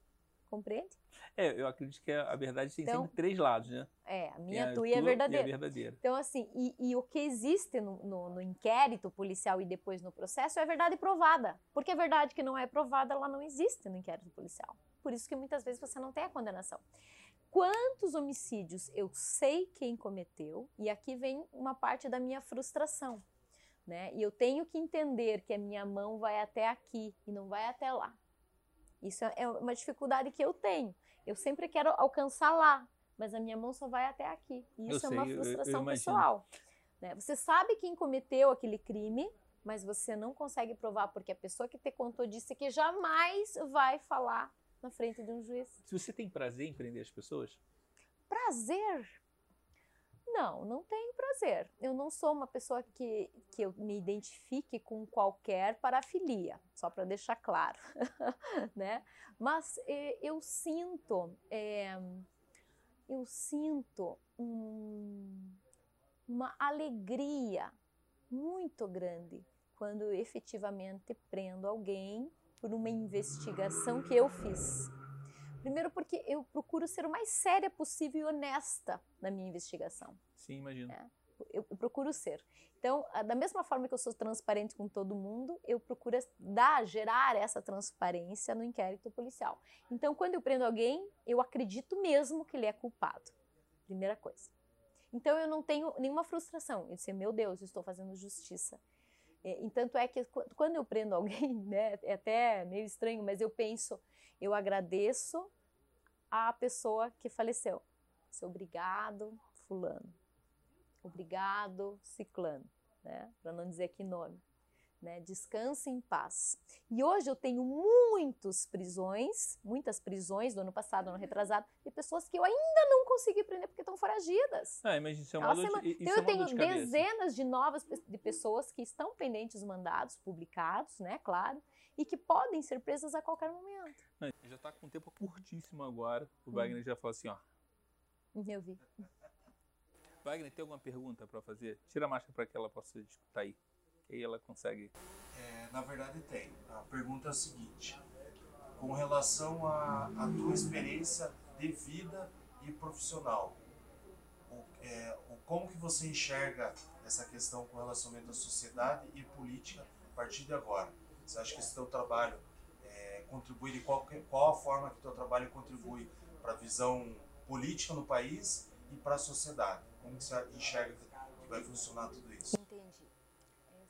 Compreende? É, eu acredito que a verdade tem então, sempre três lados, né? É, a minha, a tua e a verdadeira. E a verdadeira. Então, assim, e, e o que existe no, no, no, inquérito policial e depois no processo é verdade provada. Porque a verdade que não é provada, ela não existe no inquérito policial. Por isso que muitas vezes você não tem a condenação. Quantos homicídios eu sei quem cometeu, e aqui vem uma parte da minha frustração. Né? E eu tenho que entender que a minha mão vai até aqui e não vai até lá. Isso é, é uma dificuldade que eu tenho. Eu sempre quero alcançar lá, mas a minha mão só vai até aqui. E isso eu é sei, uma frustração eu, eu pessoal. Né? Você sabe quem cometeu aquele crime, mas você não consegue provar porque a pessoa que te contou disse que jamais vai falar na frente de um juiz. Se você tem prazer em prender as pessoas? Prazer? Não, não tenho prazer. Eu não sou uma pessoa que, que eu me identifique com qualquer parafilia, só para deixar claro, né? Mas eh, eu sinto, eh, eu sinto um, uma alegria muito grande quando eu efetivamente prendo alguém por uma investigação que eu fiz. Primeiro porque eu procuro ser o mais séria possível e honesta na minha investigação. Sim, imagino. É, eu, eu, procuro ser. Então, da mesma forma que eu sou transparente com todo mundo, eu procuro dar, gerar essa transparência no inquérito policial. Então, quando eu prendo alguém, eu acredito mesmo que ele é culpado. Primeira coisa. Então, eu não tenho nenhuma frustração. Eu disse, meu Deus, estou fazendo justiça. É, tanto é que quando eu prendo alguém, né, é até meio estranho, mas eu penso, eu agradeço a pessoa que faleceu. Seu obrigado, fulano. Obrigado, ciclano, né? Para não dizer que nome. Né? Descanse em paz. E hoje eu tenho muitas prisões, muitas prisões do ano passado, ano retrasado, de pessoas que eu ainda não consegui prender porque estão foragidas. Ah, mas isso é uma, dor, de, então, eu tenho de dezenas de novas de pessoas que estão pendentes dos mandados publicados, né, claro, e que podem ser presas a qualquer momento. Já está com um tempo curtíssimo agora. O hum. Wagner já falou assim, ó. Eu vi. Wagner, tem alguma pergunta para fazer? Tira a máscara para que ela possa escutar aí. Que aí ela consegue. É, na verdade, tem. A pergunta é a seguinte: com relação à tua experiência de vida e profissional, o, é, o, como que você enxerga essa questão com relacionamento à sociedade e política a partir de agora? Você acha que esse teu trabalho é, contribui de qual, qual a forma que teu trabalho contribui para a visão política no país e para a sociedade? Como você enxerga que vai funcionar tudo.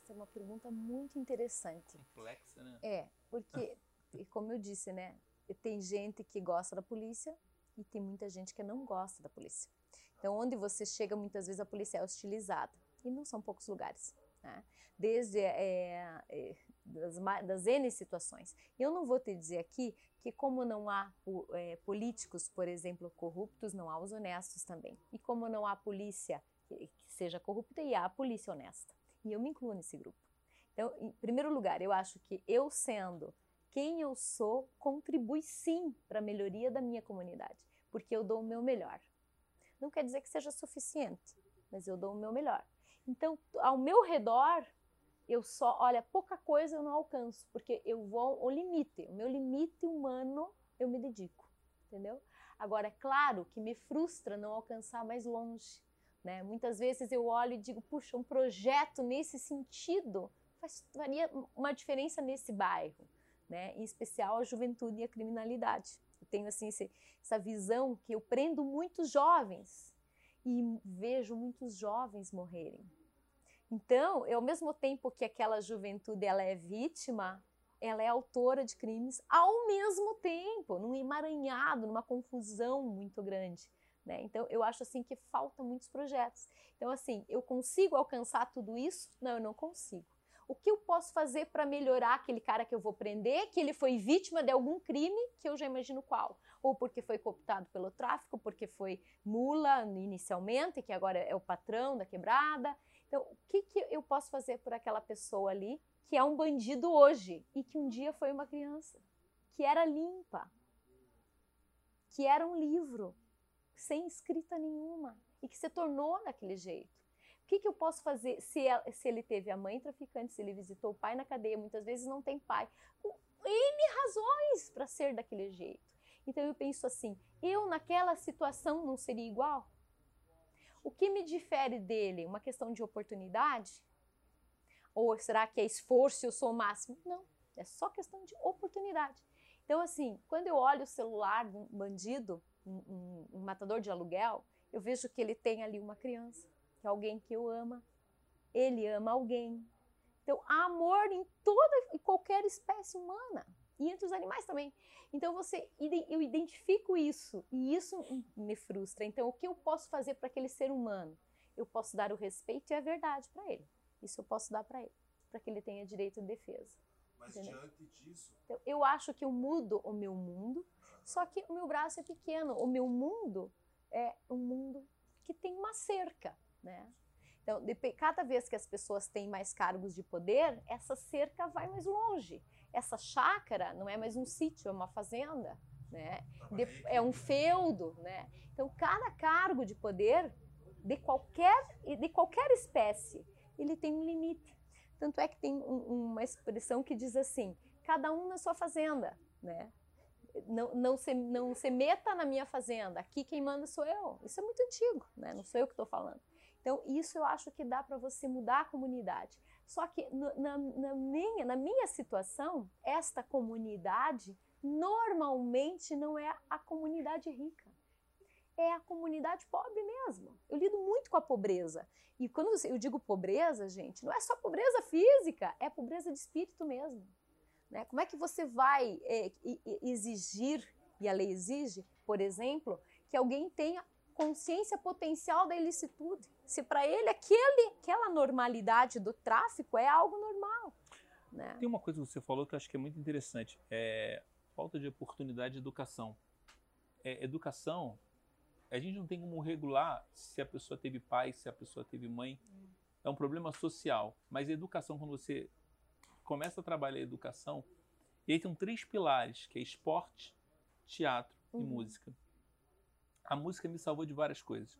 Essa é uma pergunta muito interessante. Complexa, né? É, porque, como eu disse, né? Tem gente que gosta da polícia e tem muita gente que não gosta da polícia. Então, onde você chega, muitas vezes a polícia é hostilizada. E não são poucos lugares. Né? Desde é, é, das, das N situações. Eu não vou te dizer aqui que, como não há é, políticos, por exemplo, corruptos, não há os honestos também. E como não há polícia que, seja corrupta, e há a polícia honesta. E eu me incluo nesse grupo. Então, em primeiro lugar, eu acho que eu sendo quem eu sou contribui sim para a melhoria da minha comunidade, porque eu dou o meu melhor. Não quer dizer que seja suficiente, mas eu dou o meu melhor. Então, ao meu redor, eu só, olha, pouca coisa eu não alcanço, porque eu vou ao limite, o meu limite humano eu me dedico, entendeu? Agora, é claro que me frustra não alcançar mais longe, né? Muitas vezes eu olho e digo, puxa, um projeto nesse sentido faria uma diferença nesse bairro, né? Em especial a juventude e a criminalidade. Eu tenho, assim, esse, essa visão que eu prendo muitos jovens e vejo muitos jovens morrerem, então, ao mesmo tempo que aquela juventude ela é vítima, ela é autora de crimes ao mesmo tempo, num emaranhado, numa confusão muito grande. Né? Então, eu acho assim que faltam muitos projetos. Então, assim, eu consigo alcançar tudo isso? Não, eu não consigo. O que eu posso fazer para melhorar aquele cara que eu vou prender, que ele foi vítima de algum crime, que eu já imagino qual? Ou porque foi cooptado pelo tráfico, porque foi mula inicialmente, que agora é o patrão da quebrada, Então, o que, que eu posso fazer por aquela pessoa ali que é um bandido hoje e que um dia foi uma criança, que era limpa, que era um livro sem escrita nenhuma e que se tornou daquele jeito? O que, que eu posso fazer se, ela, se ele teve a mãe traficante, se ele visitou o pai na cadeia, muitas vezes não tem pai? N razões para ser daquele jeito. Então eu penso assim: eu naquela situação não seria igual? O que me difere dele? Uma questão de oportunidade? Ou será que é esforço e eu sou o máximo? Não, é só questão de oportunidade. Então, assim, quando eu olho o celular de um bandido, um, um, um matador de aluguel, eu vejo que ele tem ali uma criança, que é alguém que eu ama. Ele ama alguém. Então, há amor em toda e qualquer espécie humana e entre os animais também. Então você eu identifico isso e isso me frustra. Então o que eu posso fazer para aquele ser humano? Eu posso dar o respeito e a verdade para ele. Isso eu posso dar para ele, para que ele tenha direito de defesa. Mas entendeu? diante disso, então, eu acho que eu mudo o meu mundo, só que o meu braço é pequeno. O meu mundo é um mundo que tem uma cerca, né? Então, cada vez que as pessoas têm mais cargos de poder, essa cerca vai mais longe. Essa chácara não é mais um sítio, é uma fazenda, né? É um feudo, né? Então, cada cargo de poder de qualquer de qualquer espécie, ele tem um limite. Tanto é que tem um, uma expressão que diz assim: cada um na sua fazenda, né? Não, não, se, não se meta na minha fazenda, aqui quem manda sou eu. Isso é muito antigo, né? não sou eu que estou falando. Então, isso eu acho que dá para você mudar a comunidade. Só que na, na, minha, na minha situação, esta comunidade normalmente não é a comunidade rica. É a comunidade pobre mesmo. Eu lido muito com a pobreza. E quando eu digo pobreza, gente, não é só pobreza física, é pobreza de espírito mesmo. Né? Como é que você vai é, exigir, e a lei exige, por exemplo, que alguém tenha consciência potencial da ilicitude. Se para ele aquele, aquela normalidade do tráfico é algo normal. Né? Tem uma coisa que você falou que eu acho que é muito interessante: é falta de oportunidade de educação. É, educação, a gente não tem como regular se a pessoa teve pai, se a pessoa teve mãe. É um problema social. Mas educação, quando você começa a trabalhar a educação, e aí tem três pilares, que é esporte, teatro uhum. e música a música me salvou de várias coisas.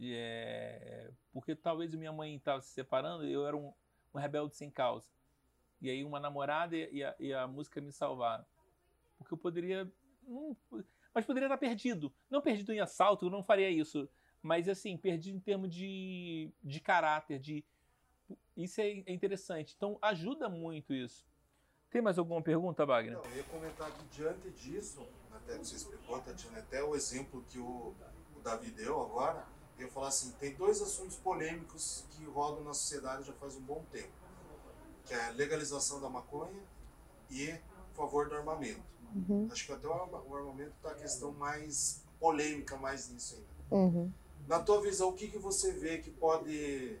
É, porque talvez minha mãe estava se separando e eu era um, um, rebelde sem causa. E aí uma namorada e a, e a música me salvaram. Porque eu poderia. Não, mas poderia estar perdido. Não perdido em assalto, eu não faria isso. Mas assim, perdido em termos de, de caráter, de. Isso é, interessante. Então ajuda muito isso. Tem mais alguma pergunta, Wagner? Não, eu ia comentar que diante disso, até você explicou, Tatiana, até o exemplo que o, o Davi deu agora, eu ia falar assim, tem dois assuntos polêmicos que rodam na sociedade já faz um bom tempo, que é a legalização da maconha e a favor do armamento. Uhum. Acho que até o, o armamento está a questão mais polêmica mais nisso ainda. Uhum. Na tua visão, o que, que você vê que pode...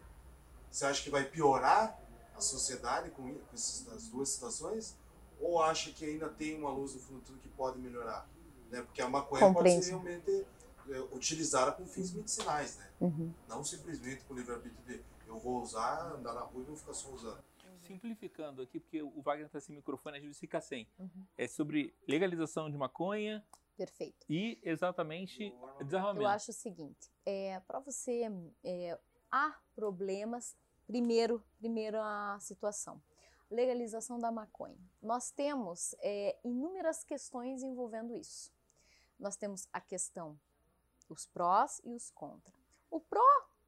Você acha que vai piorar a sociedade com, essas duas situações? Ou acha que ainda tem uma luz no futuro que pode melhorar? Né? Porque a maconha pode ser realmente é, utilizada com fins medicinais, né? Uhum. Não simplesmente com o livre-arbítrio de eu vou usar, andar na rua e vou ficar só usando. Simplificando aqui, porque o Wagner está sem microfone, a gente fica sem. Uhum. É sobre legalização de maconha. Perfeito. E exatamente desarmamento. Eu acho o seguinte: é, para você, é, há problemas Primeiro, a situação. Legalização da maconha. Nós temos é, inúmeras questões envolvendo isso. Nós temos a questão, os prós e os contra. O pró,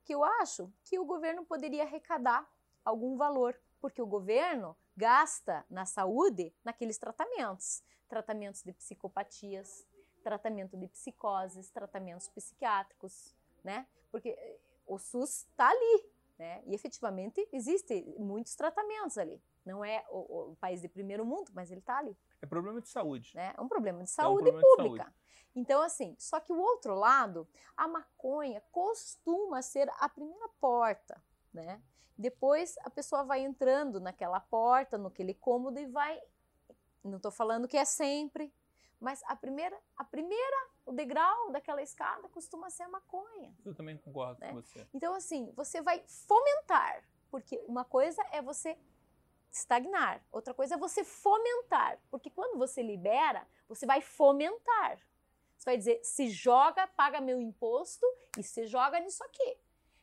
que eu acho que o governo poderia arrecadar algum valor, porque o governo gasta na saúde naqueles tratamentos, tratamentos de psicopatias, tratamento de psicoses, tratamentos psiquiátricos, né? Porque eh, o SUS está ali, né? E efetivamente existem muitos tratamentos ali. Não é o, o país de primeiro mundo, mas ele está ali. É problema de saúde. Né? É um problema de saúde é um problema pública. De saúde. Então, assim, só que o outro lado, a maconha costuma ser a primeira porta, né? Depois a pessoa vai entrando naquela porta, naquele cômodo e vai. Não estou falando que é sempre, Mas a primeira, a primeira, o degrau daquela escada costuma ser a maconha. Eu também concordo Né? com você. Então, assim, você vai fomentar, porque uma coisa é você estagnar, outra coisa é você fomentar, porque quando você libera, você vai fomentar. Você vai dizer, se joga, paga meu imposto e se joga nisso aqui.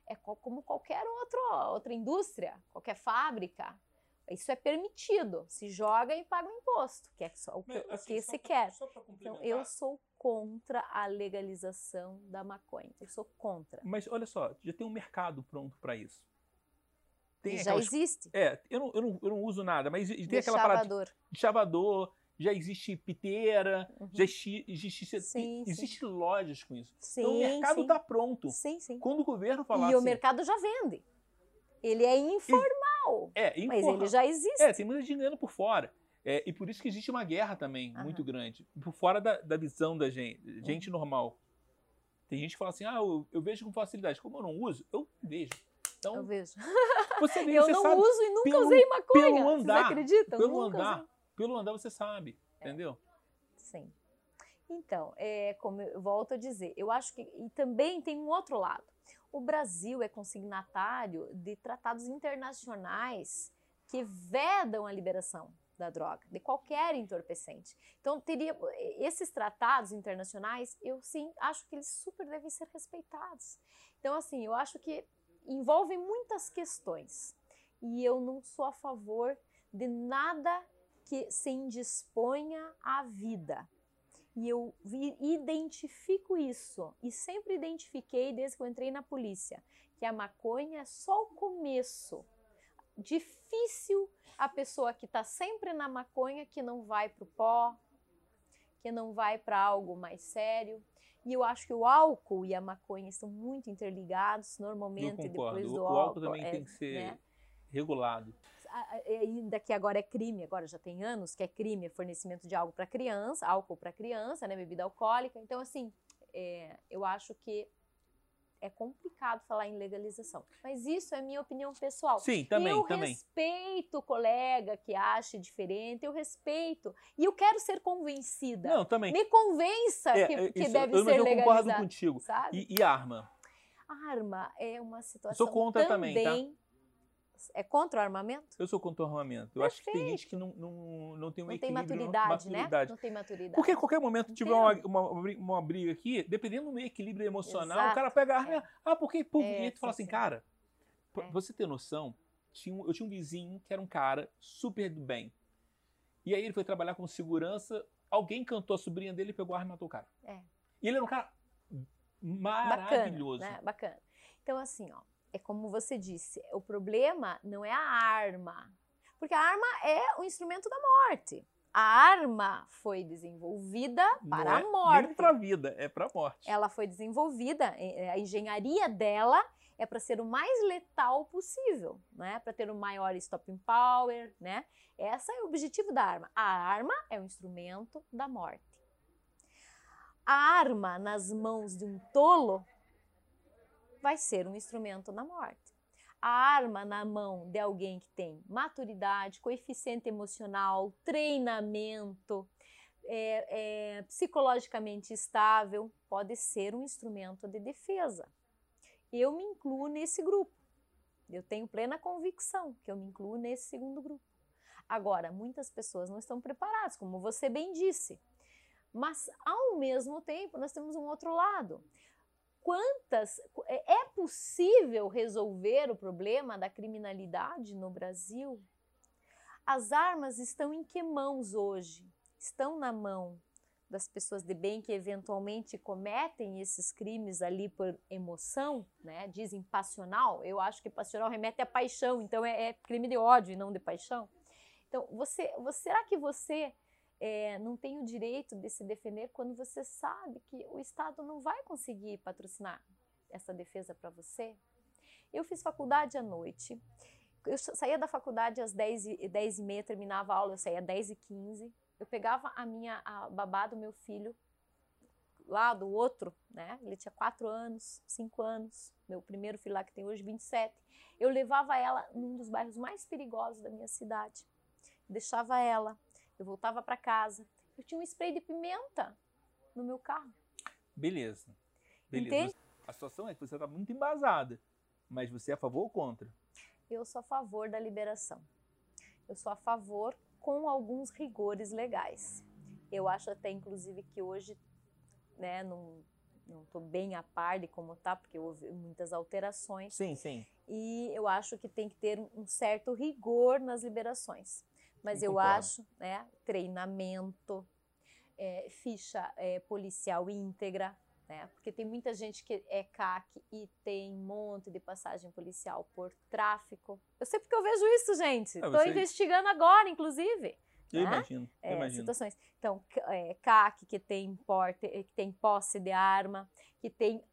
É co- como qualquer outro, outra indústria, qualquer fábrica. Isso é permitido. Se joga e paga o imposto, que é só o que, Mas, o assim, que se pra- quer. Então, eu sou contra a legalização da maconha. Eu sou contra. Mas olha só, já tem um mercado pronto para isso. Tem já aquelas existe. É, eu não, eu, não, eu não uso nada, mas tem aquela parada Deixavador. de chavador, já existe piteira, Uhum. já existe, existe, Sim, existe lojas com isso. Sim, então o mercado sim. está pronto. Sim, sim. Quando o governo falar E o assim, mercado já vende. Ele é informal, é, mas ele já existe. É, tem muita gente ganhando por fora. É, e por isso que existe uma guerra também, Aham. muito grande. Por fora da, da visão da gente, Uhum. gente normal. Tem gente que fala assim, ah, eu, eu vejo com facilidade. Como eu não uso, eu vejo. Então, Eu vejo. você vê, Eu você não sabe. uso e nunca pelo- usei maconha. pelo Vocês andar, acreditam? Pelo nunca andar, usei. pelo andar você sabe, É. entendeu? Sim. Então, é, como eu volto a dizer, eu acho que. E também tem um outro lado. O Brasil é consignatário de tratados internacionais que vedam a liberação da droga, de qualquer entorpecente. Então, teria esses tratados internacionais, eu sim acho que eles super devem ser respeitados. Então, assim, eu acho que envolvem muitas questões. E eu não sou a favor de nada que se indisponha à vida. E eu identifico isso, e sempre identifiquei desde que eu entrei na polícia, que a maconha é só o começo. Difícil a pessoa que está sempre na maconha que não vai para o pó, que não vai para algo mais sério. E eu acho que o álcool e a maconha estão muito interligados, normalmente depois O, do o álcool também é, tem que ser né? regulado. Ainda que agora é crime, agora já tem anos que é crime, é fornecimento de algo para criança, álcool para criança, né, bebida alcoólica. Então, assim, é, eu acho que é complicado falar em legalização. Mas isso é minha opinião pessoal. Sim, também, eu também. respeito o colega que ache diferente, eu respeito. E eu quero ser convencida. Não, também. Me convença É, que, é, que isso, deve eu, ser eu concordo legalizado. contigo. Sabe? E, e arma? A arma é uma situação contra também, tá? É contra o armamento? Eu sou contra o armamento. Eu acho que tem gente que não, não, não tem um Não tem equilíbrio. maturidade, maturidade. né? Não tem maturidade. Porque a qualquer momento tiver uma, uma, uma briga aqui, dependendo do equilíbrio emocional, Exato, o cara pega a arma. é. Ah, porque pô, É, e tu fala sim, assim, sim. cara, É. você ter noção, tinha eu tinha um vizinho que era um cara super do bem. E aí ele foi trabalhar com segurança, alguém cantou a sobrinha dele, pegou a arma e matou o cara. É. E ele era um cara maravilhoso. Bacana, né? Bacana. Então, assim, ó, é como você disse, o problema não é a arma. Porque a arma é o instrumento da morte. A arma foi desenvolvida para é a morte. Nem pra vida, é pra morte. Ela foi desenvolvida, a engenharia dela é para ser o mais letal possível, né? Para ter o maior stopping power, né? Esse é o objetivo da arma. A arma é o instrumento da morte. A arma nas mãos de um tolo vai ser um instrumento da morte. A arma na mão de alguém que tem maturidade, coeficiente emocional, treinamento, é, é, psicologicamente estável, pode ser um instrumento de defesa. Eu me incluo nesse grupo. Eu tenho plena convicção que eu me incluo nesse segundo grupo. Agora, muitas pessoas não estão preparadas, como você bem disse. Mas, ao mesmo tempo, nós temos um outro lado. Quantas. É é possível resolver o problema da criminalidade no Brasil? As armas estão em que mãos hoje? Estão na mão das pessoas de bem que eventualmente cometem esses crimes ali por emoção, né? Dizem passional. Eu acho que passional remete a paixão, então é, é crime de ódio e não de paixão. Então, você, você será que você é, não tem o direito de se defender quando você sabe que o Estado não vai conseguir patrocinar essa defesa para você? Eu fiz faculdade à noite. Eu saía da faculdade às 10 e, 10 e meia, terminava a aula, eu saía às 10 e 15 eu pegava a minha a babá do meu filho lá do outro, né? Ele tinha quatro anos, cinco anos, meu primeiro filho lá que tem hoje 27. Eu levava ela num dos bairros mais perigosos da minha cidade. Deixava ela, eu voltava para casa, Eu tinha um spray de pimenta no meu carro. Beleza. Beleza. Entende? A situação é que você está muito embasada. Mas você é a favor ou contra? Eu sou a favor da liberação. Eu sou a favor com alguns rigores legais. Eu acho até, inclusive, que hoje, né, não não estou bem a par de como tá, porque houve muitas alterações. Sim, sim. E eu acho que tem que ter um certo rigor nas liberações. Mas Eu concordo. acho, né, treinamento, é, ficha é, policial íntegra, né? Porque tem muita gente que é CAC e tem um monte de passagem policial por tráfico. Eu sei porque eu vejo isso, gente. Ah, Estou você- investigando agora, inclusive. Eu né? imagino. Eu É, imagino. situações. Então, é, CAC, que tem porte, que tem posse de arma, que tem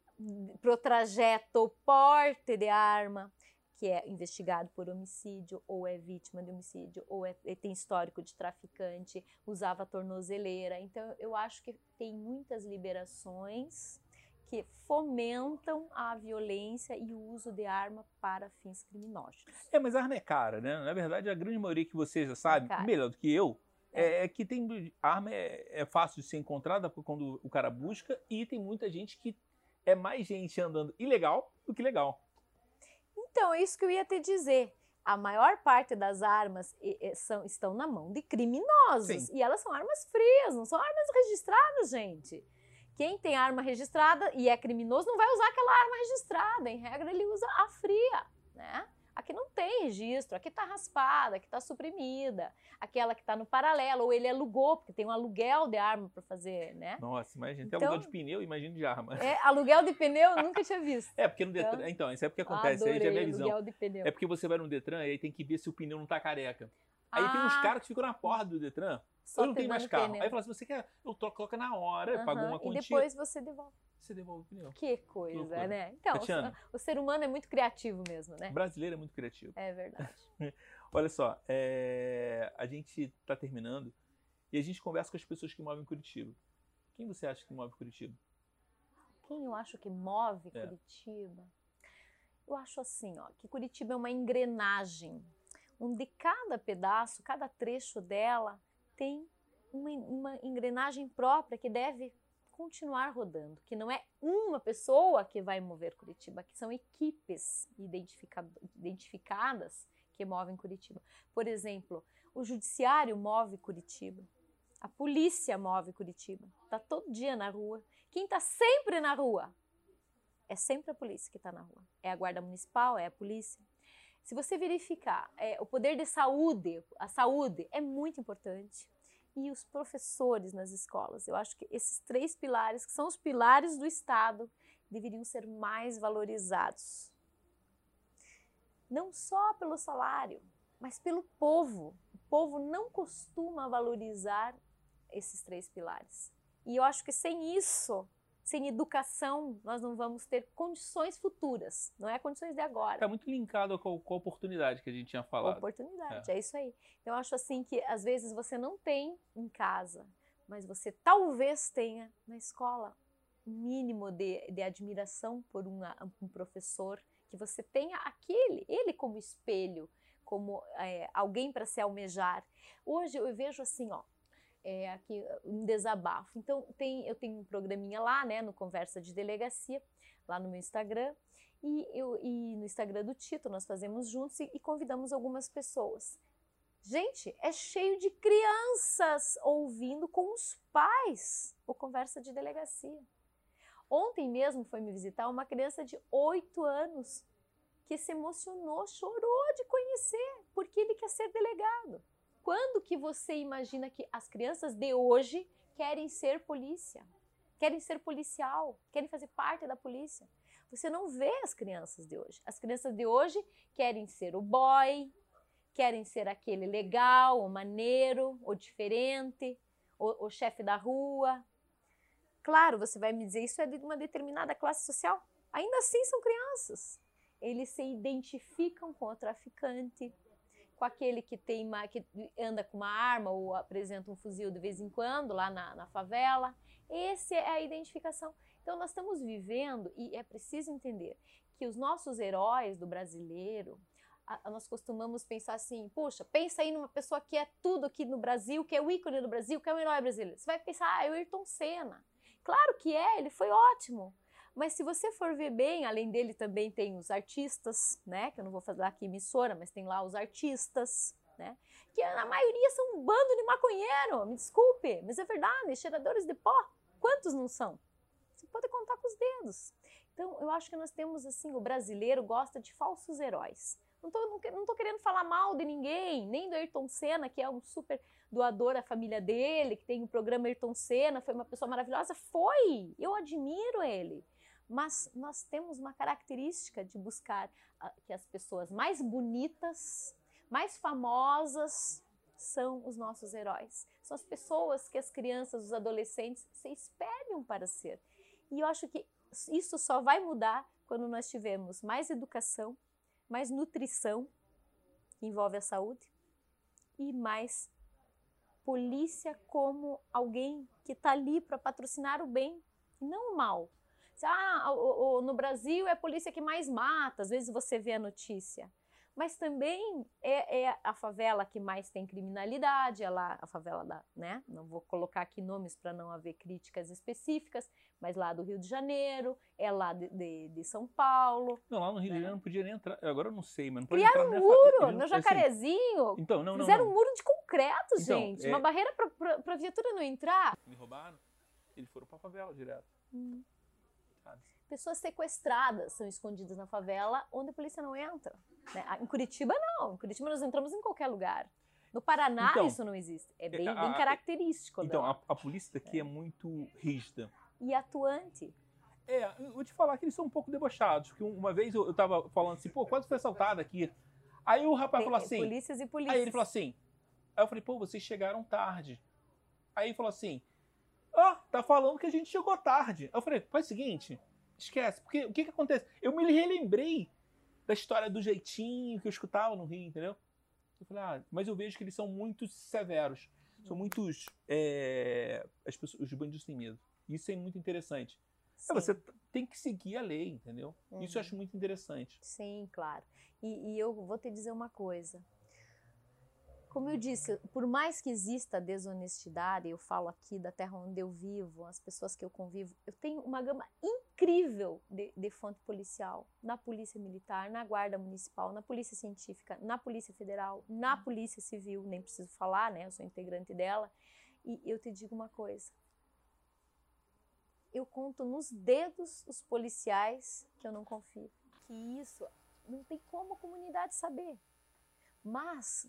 pro trajeto porte de arma, que é investigado por homicídio, ou é vítima de homicídio, ou é, tem histórico de traficante, usava tornozeleira. Então, eu acho que tem muitas liberações que fomentam a violência e o uso de arma para fins criminosos. É, mas a arma é cara, né? Na verdade, a grande maioria que você já sabe, É melhor do que eu, é, é que tem arma é, é fácil de ser encontrada quando o cara busca e tem muita gente que é mais gente andando ilegal do que legal. Então, é isso que eu ia te dizer. A maior parte das armas são, estão na mão de criminosos. Sim. E elas são armas frias, não são armas registradas, gente. Quem tem arma registrada e é criminoso não vai usar aquela arma registrada. Em regra, ele usa a fria, né? Aqui não tem registro, aqui tá raspada, aqui tá suprimida, aquela que tá no paralelo, ou ele alugou, porque tem um aluguel de arma para fazer, né? Nossa, imagina. Então- aluguel de pneu, imagina de arma. É, aluguel de pneu eu nunca tinha visto. É, porque no Detran. Então, isso é porque acontece, aí já é minha visão. aluguel de pneu. É porque você vai no Detran e aí tem que ver se o pneu não tá careca. Aí tem uns Ah, caras que ficam na porta do Detran, só eu não tenho mais carro. pneu. Aí fala assim, você quer? Eu troco, coloca na hora, pago Aham, uma E quantia, depois você devolve. você devolve o pneu. Que coisa, loucura. né? Então, Tatiana. o, o ser humano é muito criativo mesmo, né? O brasileiro é muito criativo. É verdade. Olha só, é, a gente tá terminando e a gente conversa com as pessoas que movem Curitiba. Quem você acha que move Curitiba? Quem eu acho que move É. Curitiba? Eu acho assim, ó, que Curitiba é uma engrenagem, onde cada pedaço, cada trecho dela tem uma, uma engrenagem própria que deve continuar rodando, que não é uma pessoa que vai mover Curitiba, que são equipes identifica- identificadas que movem Curitiba. Por exemplo, o judiciário move Curitiba, a polícia move Curitiba, tá todo dia na rua. Quem está sempre na rua é sempre a polícia que está na rua. É a guarda municipal, é a polícia. Se você verificar, é, o poder de saúde, a saúde é muito importante. E os professores nas escolas. Eu acho que esses três pilares, que são os pilares do Estado, deveriam ser mais valorizados. Não só pelo salário, mas pelo povo. O povo não costuma valorizar esses três pilares. E eu acho que sem isso, sem educação, nós não vamos ter condições futuras, não é condições de agora. Tá muito linkado com a, com a oportunidade que a gente tinha falado. Oportunidade, é. isso aí. Então, eu acho assim que às vezes você não tem em casa, mas você talvez tenha na escola um mínimo de, de admiração por uma- um professor, que você tenha aquele, ele como espelho, como é, alguém para se almejar. Hoje eu vejo assim, ó, é, aqui um desabafo. Então tem, eu tenho um programinha lá, né, no Conversa de Delegacia, lá no meu Instagram, e, eu, e no Instagram do Tito nós fazemos juntos e, e convidamos algumas pessoas. Gente, é cheio de crianças ouvindo com os pais o Conversa de Delegacia. Ontem mesmo foi me visitar uma criança de 8 anos que se emocionou, chorou de conhecer, porque ele quer ser delegado. Quando que você imagina que as crianças de hoje querem ser polícia? Querem ser policial, querem fazer parte da polícia. Você não vê as crianças de hoje. As crianças de hoje querem ser o boy, querem ser aquele legal, o maneiro, o diferente, o, o chefe da rua. Claro, você vai me dizer isso é de uma determinada classe social. Ainda assim são crianças. Eles se identificam com o traficante, com aquele que tem que anda com uma arma ou apresenta um fuzil de vez em quando lá na, na favela. Essa é a identificação. Então nós estamos vivendo e é preciso entender que os nossos heróis do brasileiro, a, nós costumamos pensar assim, puxa, pensa aí numa pessoa que é tudo aqui no Brasil, que é o ícone do Brasil, que é o herói brasileiro. Você vai pensar, ah, é o Ayrton Senna. Claro que é, ele foi ótimo. Mas se você for ver bem, além dele também tem os artistas, né? Que eu não vou falar aqui emissora, mas tem lá os artistas, né? Que na maioria são um bando de maconheiro, me desculpe, mas é verdade, cheiradores de pó. Quantos não são? Você pode contar com os dedos. Então, eu acho que nós temos assim, o brasileiro gosta de falsos heróis. Não tô, não, tô querendo falar mal de ninguém, nem do Ayrton Senna, que é um super doador à família dele, que tem o programa Ayrton Senna, foi uma pessoa maravilhosa. Foi! Eu admiro ele. Mas nós temos uma característica de buscar uh, que as pessoas mais bonitas, mais famosas, são os nossos heróis. São as pessoas que as crianças, os adolescentes se espelham para ser. E eu acho que isso só vai mudar quando nós tivermos mais educação, mais nutrição, que envolve a saúde, e mais polícia como alguém que está ali para patrocinar o bem e não o mal. Ah, o, o, no Brasil é a polícia que mais mata, às vezes você vê a notícia mas também é, é, a favela que mais tem criminalidade, é lá a favela da, né? Não vou colocar aqui nomes para não haver críticas específicas, mas lá do Rio de Janeiro, é lá de, de, de São Paulo. Não, lá no Rio né? de Janeiro não podia nem entrar. Agora eu não sei, mas não pode Criaram um muro no Jacarezinho. Assim, então, não, não. Fizeram não. um muro de concreto, então, gente. É... Uma barreira para a viatura não entrar. Me roubaram, eles foram para a favela direto. Hum. Pessoas sequestradas são escondidas na favela onde a polícia não entra. Né? Em Curitiba, não. Em Curitiba, nós entramos em qualquer lugar. No Paraná, então, isso não existe. É bem, a, bem característico. Então, a, a, polícia daqui é. é muito rígida. E atuante. É, eu vou te falar que eles são um pouco debochados. Porque uma vez eu, eu tava falando assim, pô, quase foi assaltado aqui. Aí o rapaz Tem, falou assim. Polícias e polícias. Aí ele falou assim. Aí eu falei, pô, vocês chegaram tarde. Aí ele falou assim: Ó, oh, tá falando que a gente chegou tarde. Aí eu falei, faz o seguinte, esquece. Porque o que que acontece? Eu me relembrei da história do jeitinho que eu escutava no Rio, entendeu? Eu falei, ah, mas eu vejo que eles são muito severos. São muitos. É, as pessoas, os bandidos têm medo. Isso é muito interessante. É, você tem que seguir a lei, entendeu? Uhum. Isso eu acho muito interessante. Sim, claro. E, e eu vou te dizer uma coisa. Como eu disse, por mais que exista desonestidade, eu falo aqui da terra onde eu vivo, as pessoas que eu convivo, eu tenho uma gama incrível de, de fonte policial na Polícia Militar, na Guarda Municipal, na Polícia Científica, na Polícia Federal, na Polícia Civil, nem preciso falar, né? Eu sou integrante dela. E eu te digo uma coisa. Eu conto nos dedos os policiais que eu não confio. Que isso não tem como a comunidade saber. Mas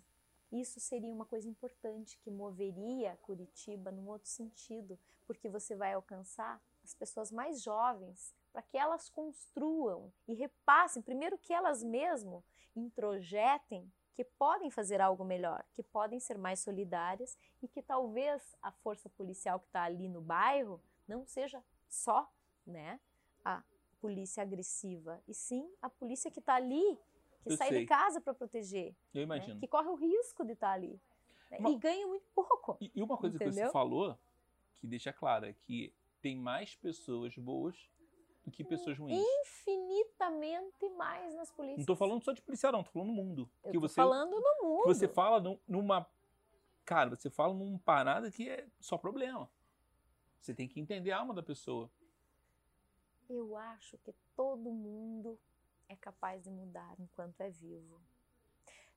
isso seria uma coisa importante que moveria Curitiba num outro sentido, porque você vai alcançar as pessoas mais jovens para que elas construam e repassem, primeiro que elas mesmo introjetem que podem fazer algo melhor, que podem ser mais solidárias e que talvez a força policial que está ali no bairro não seja só né, a polícia agressiva, e sim a polícia que está ali que eu sai sei. de casa para proteger. Eu né? imagino. Né? Que corre o risco de estar tá ali. Né? Uma... E ganha muito pouco. E, e uma coisa entendeu? que você falou, que deixa claro, é que tem mais pessoas boas do que pessoas ruins. Infinitamente mais nas polícias. Não estou falando só de policial, não, estou falando no mundo. Eu que você, falando no mundo. Que você fala numa. Cara, você fala numa parada que é só problema. Você tem que entender a alma da pessoa. Eu acho que todo mundo é capaz de mudar enquanto é vivo.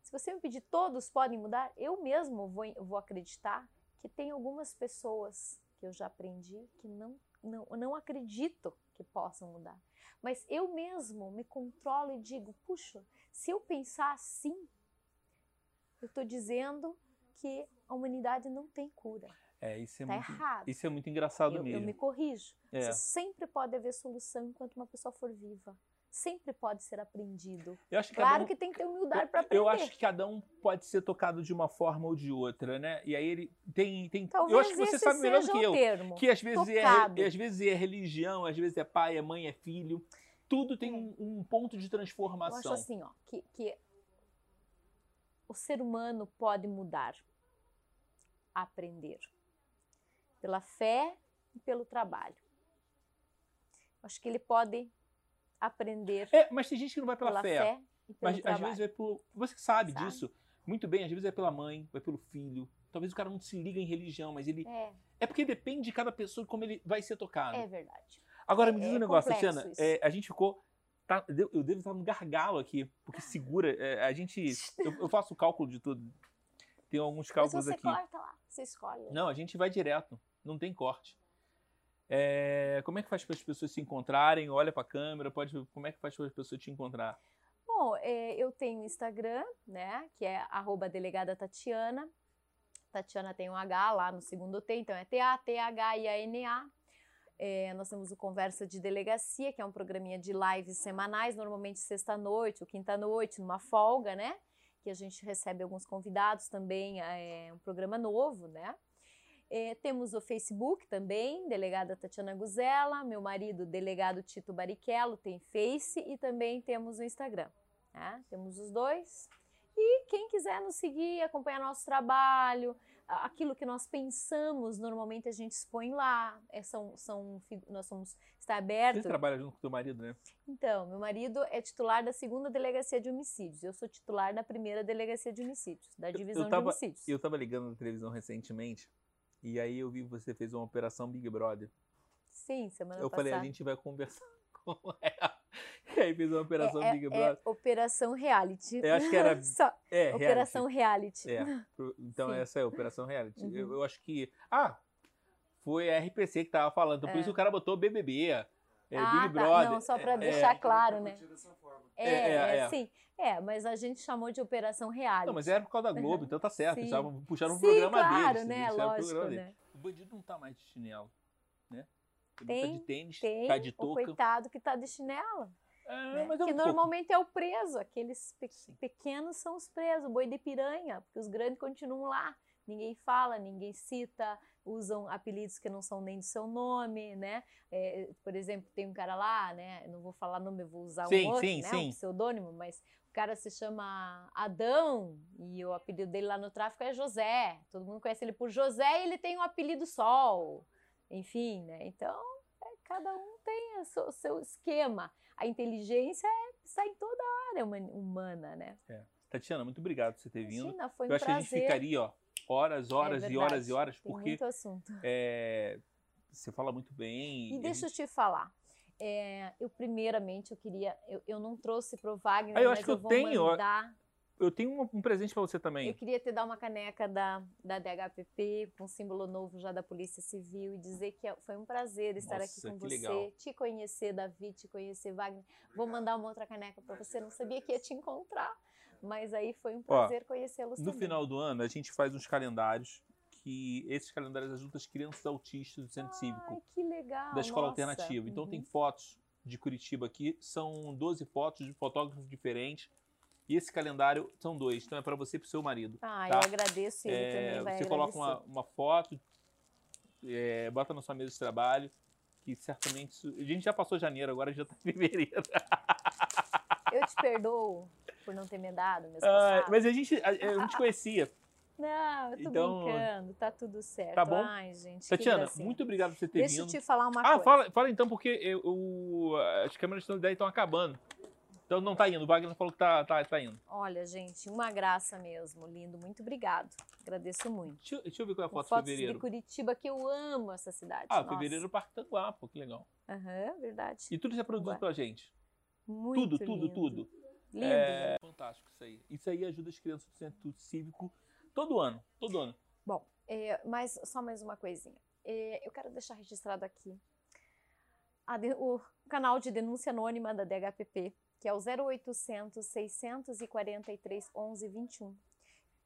Se você me pedir todos podem mudar, eu mesmo vou, vou acreditar que tem algumas pessoas que eu já aprendi que não, não, não acredito que possam mudar. Mas eu mesmo me controlo e digo, puxa, se eu pensar assim, eu estou dizendo que a humanidade não tem cura. É, isso é, tá muito, errado. isso é muito engraçado eu, mesmo. Eu me corrijo. É. Você sempre pode haver solução enquanto uma pessoa for viva sempre pode ser aprendido. Claro um, que tem que ter humildade para aprender. Eu acho que cada um pode ser tocado de uma forma ou de outra, né? E aí ele tem. tem Talvez eu acho que você sabe melhor do que eu. Termo, que às vezes, é, às vezes é religião, às vezes é pai, é mãe, é filho. Tudo tem um, um ponto de transformação. Eu acho assim, ó, que, que o ser humano pode mudar, aprender. Pela fé e pelo trabalho. Acho que ele pode aprender. É, mas tem gente que não vai pela, pela fé. fé. Mas às trabalho. vezes é por. Você sabe, Sabe. disso. Muito bem, às vezes é pela mãe, vai pelo filho. Talvez o cara não se liga em religião, mas ele. É, É porque depende de cada pessoa como ele vai ser tocado. é verdade. Agora, é- me diz é um negócio, complexo Tatiana. é, a gente ficou. tá- eu devo estar no gargalo aqui, porque segura. é, a gente. Eu, eu faço o cálculo de tudo. Tem alguns Mas cálculos você aqui. corta lá, você escolhe. Não, a gente vai direto, não tem corte. É, como é que faz para as pessoas se encontrarem? Olha para a câmera, pode. Como é que faz para as pessoas te encontrar? Bom, é, eu tenho Instagram, né, que é arroba delegada Tatiana. Tatiana tem um H lá no segundo T, então é T-A-T-H-I-A-N-A. É, nós temos o Conversa de Delegacia, que é um programinha de lives semanais, normalmente sexta-noite ou quinta-noite, numa folga, né? Que a gente recebe alguns convidados também, é um programa novo, né? É, temos o Facebook também, delegada Tatiana Guzela, meu marido, delegado Tito Barichello, tem Face e também temos o Instagram. né? Temos os dois. E quem quiser nos seguir, acompanhar nosso trabalho, aquilo que nós pensamos, normalmente a gente expõe lá. É, são, são, nós somos, está Você aberto. trabalha junto com teu marido, né? Então, meu marido é titular da segunda delegacia de homicídios. Eu sou titular da primeira delegacia de homicídios, da divisão tava- de homicídios. Eu tava ligando na televisão recentemente e aí eu vi que você fez uma operação Big Brother. Sim, semana eu passada. falei, a gente vai conversar com ela. E aí fez uma operação é, Big é Brother. Operação Reality. Eu acho que era- Só, É, Operação Reality. reality. É. Então Sim. essa é a Operação Reality. Uhum. Eu, eu acho que. Ah! Foi a RPC que tava falando. Então por É. isso o cara botou BBB. É, Ah, Big tá. Brother. Não, só pra é, deixar é. claro, né? É, É, é, é, é. sim. É, mas a gente chamou de Operação Reality. Não, mas era por causa da Globo, então tá certo. Eles estavam puxando um Sim, programa claro, deles. né? puxaram o Lógico, programa deles. né? O bandido não tá mais de chinelo, né? Ele Tem, tá de tênis, Tem tá de o touca. coitado que tá de chinelo. É, né? é um que pouco. normalmente é o preso. Aqueles pe- Sim. pequenos são os presos, boi de piranha, porque os grandes continuam lá. Ninguém fala, ninguém cita, usam apelidos que não são nem do seu nome, né? É, por exemplo, tem um cara lá, né? Não vou falar nome, eu vou usar Sim, um outro, sim, né? sim. Um pseudônimo, mas o cara se chama Adão e o apelido dele lá no tráfico é José. Todo mundo conhece ele por José e ele tem o apelido Sol. Enfim, né? Então, é, cada um tem o seu, seu esquema. A inteligência é, está em toda a área huma- humana, né? Tatiana, muito obrigado por você ter vindo. Imagina, foi um Eu acho que a gente prazer. ficaria, ó, horas, horas É e horas e horas, Tem porque muito assunto. é, você fala muito bem. E deixa eu gente- te falar. é, eu primeiramente eu queria, eu, eu não trouxe pro Wagner, Ah, eu mas acho que eu eu vou tenho, mandar. Eu tenho um, um presente pra você também. Eu queria te dar uma caneca da, da DHPP, com símbolo novo já da Polícia Civil, e dizer que é- foi um prazer estar aqui Nossa, com que você, legal. te conhecer, Davi, te conhecer, Wagner. Vou mandar uma outra caneca para você, não sabia que ia te encontrar, mas aí foi um prazer conhecê-los No também. final do ano, a gente faz uns calendários que esses calendários ajudam as crianças autistas do Centro Cívico. Ai, que legal. da escola nossa. alternativa. Então Uhum. tem fotos de Curitiba aqui, são 12 fotos de fotógrafos diferentes. E esse calendário são dois, então é para você e para seu marido. Ah, tá? eu agradeço, ele É, também vai você coloca uma, uma foto, é, bota na sua mesa de trabalho, que certamente. isso- A gente já passou janeiro, agora já está em fevereiro. Eu te perdoo por não ter me dado Ah, mas a gente, a, a gente conhecia. Não, eu tô Então- brincando, tá tudo certo. Tá bom? Ai, gente, Tatiana, muito obrigado por você ter Deixa eu vindo. te falar uma Ah, coisa. fala, fala então, porque eu, eu- as câmeras de estão acabando. Então não tá indo. O Wagner falou que tá, tá, tá indo. Olha, gente, uma graça mesmo, lindo. Muito obrigado. Agradeço muito. Deixa, eu- deixa eu ver qual é a foto de fevereiro. de Curitiba, que eu amo essa cidade. Ah, Nossa. fevereiro Parque Tanguá, pô, que legal. Aham, verdade. E tudo isso é produzido Ué. pela gente. Muito tudo, tudo, lindo. tudo. Lindo. É fantástico isso aí. Isso aí ajuda as crianças do centro cívico todo ano, todo ano. Bom, é, mas só mais uma coisinha. É, eu quero deixar registrado aqui de- o canal de denúncia anônima da DHPP, que é o 0800 643 1121.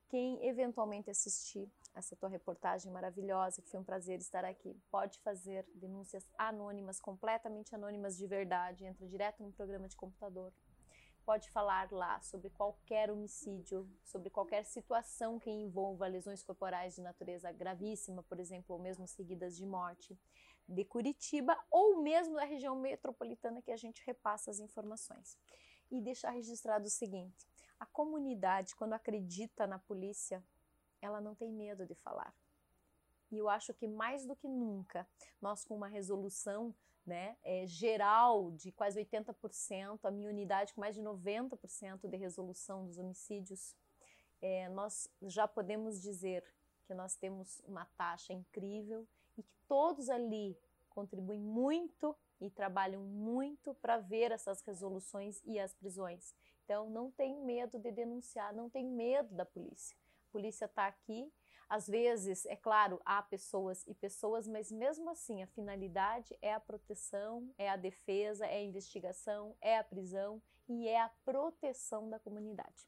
Quem eventualmente assistir essa tua reportagem maravilhosa, que foi um prazer estar aqui, pode fazer denúncias anônimas, completamente anônimas de verdade, entra direto no programa de computador pode falar lá sobre qualquer homicídio, sobre qualquer situação que envolva lesões corporais de natureza gravíssima, por exemplo, ou mesmo seguidas de morte, de Curitiba ou mesmo da região metropolitana que a gente repassa as informações. E deixar registrado o seguinte: a comunidade, quando acredita na polícia, ela não tem medo de falar. E eu acho que mais do que nunca, nós com uma resolução né, é, geral de quase 80%, a minha unidade com mais de 90% de resolução dos homicídios, é, nós já podemos dizer que nós temos uma taxa incrível e que todos ali contribuem muito e trabalham muito para ver essas resoluções e as prisões. Então, não tem medo de denunciar, não tem medo da polícia. A polícia está aqui. Às vezes, é claro, há pessoas e pessoas, mas mesmo assim, a finalidade é a proteção, é a defesa, é a investigação, é a prisão e é a proteção da comunidade.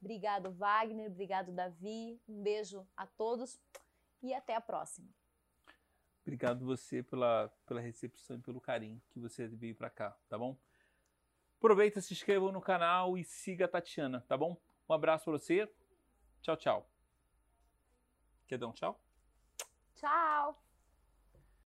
Obrigado, Wagner. Obrigado, Davi. Um beijo a todos e até a próxima. Obrigado você pela, pela recepção e pelo carinho que você veio para cá, tá bom? Aproveita, se inscreva no canal e siga a Tatiana, tá bom? Um abraço para você. Tchau, tchau. Quer dar um tchau? Tchau!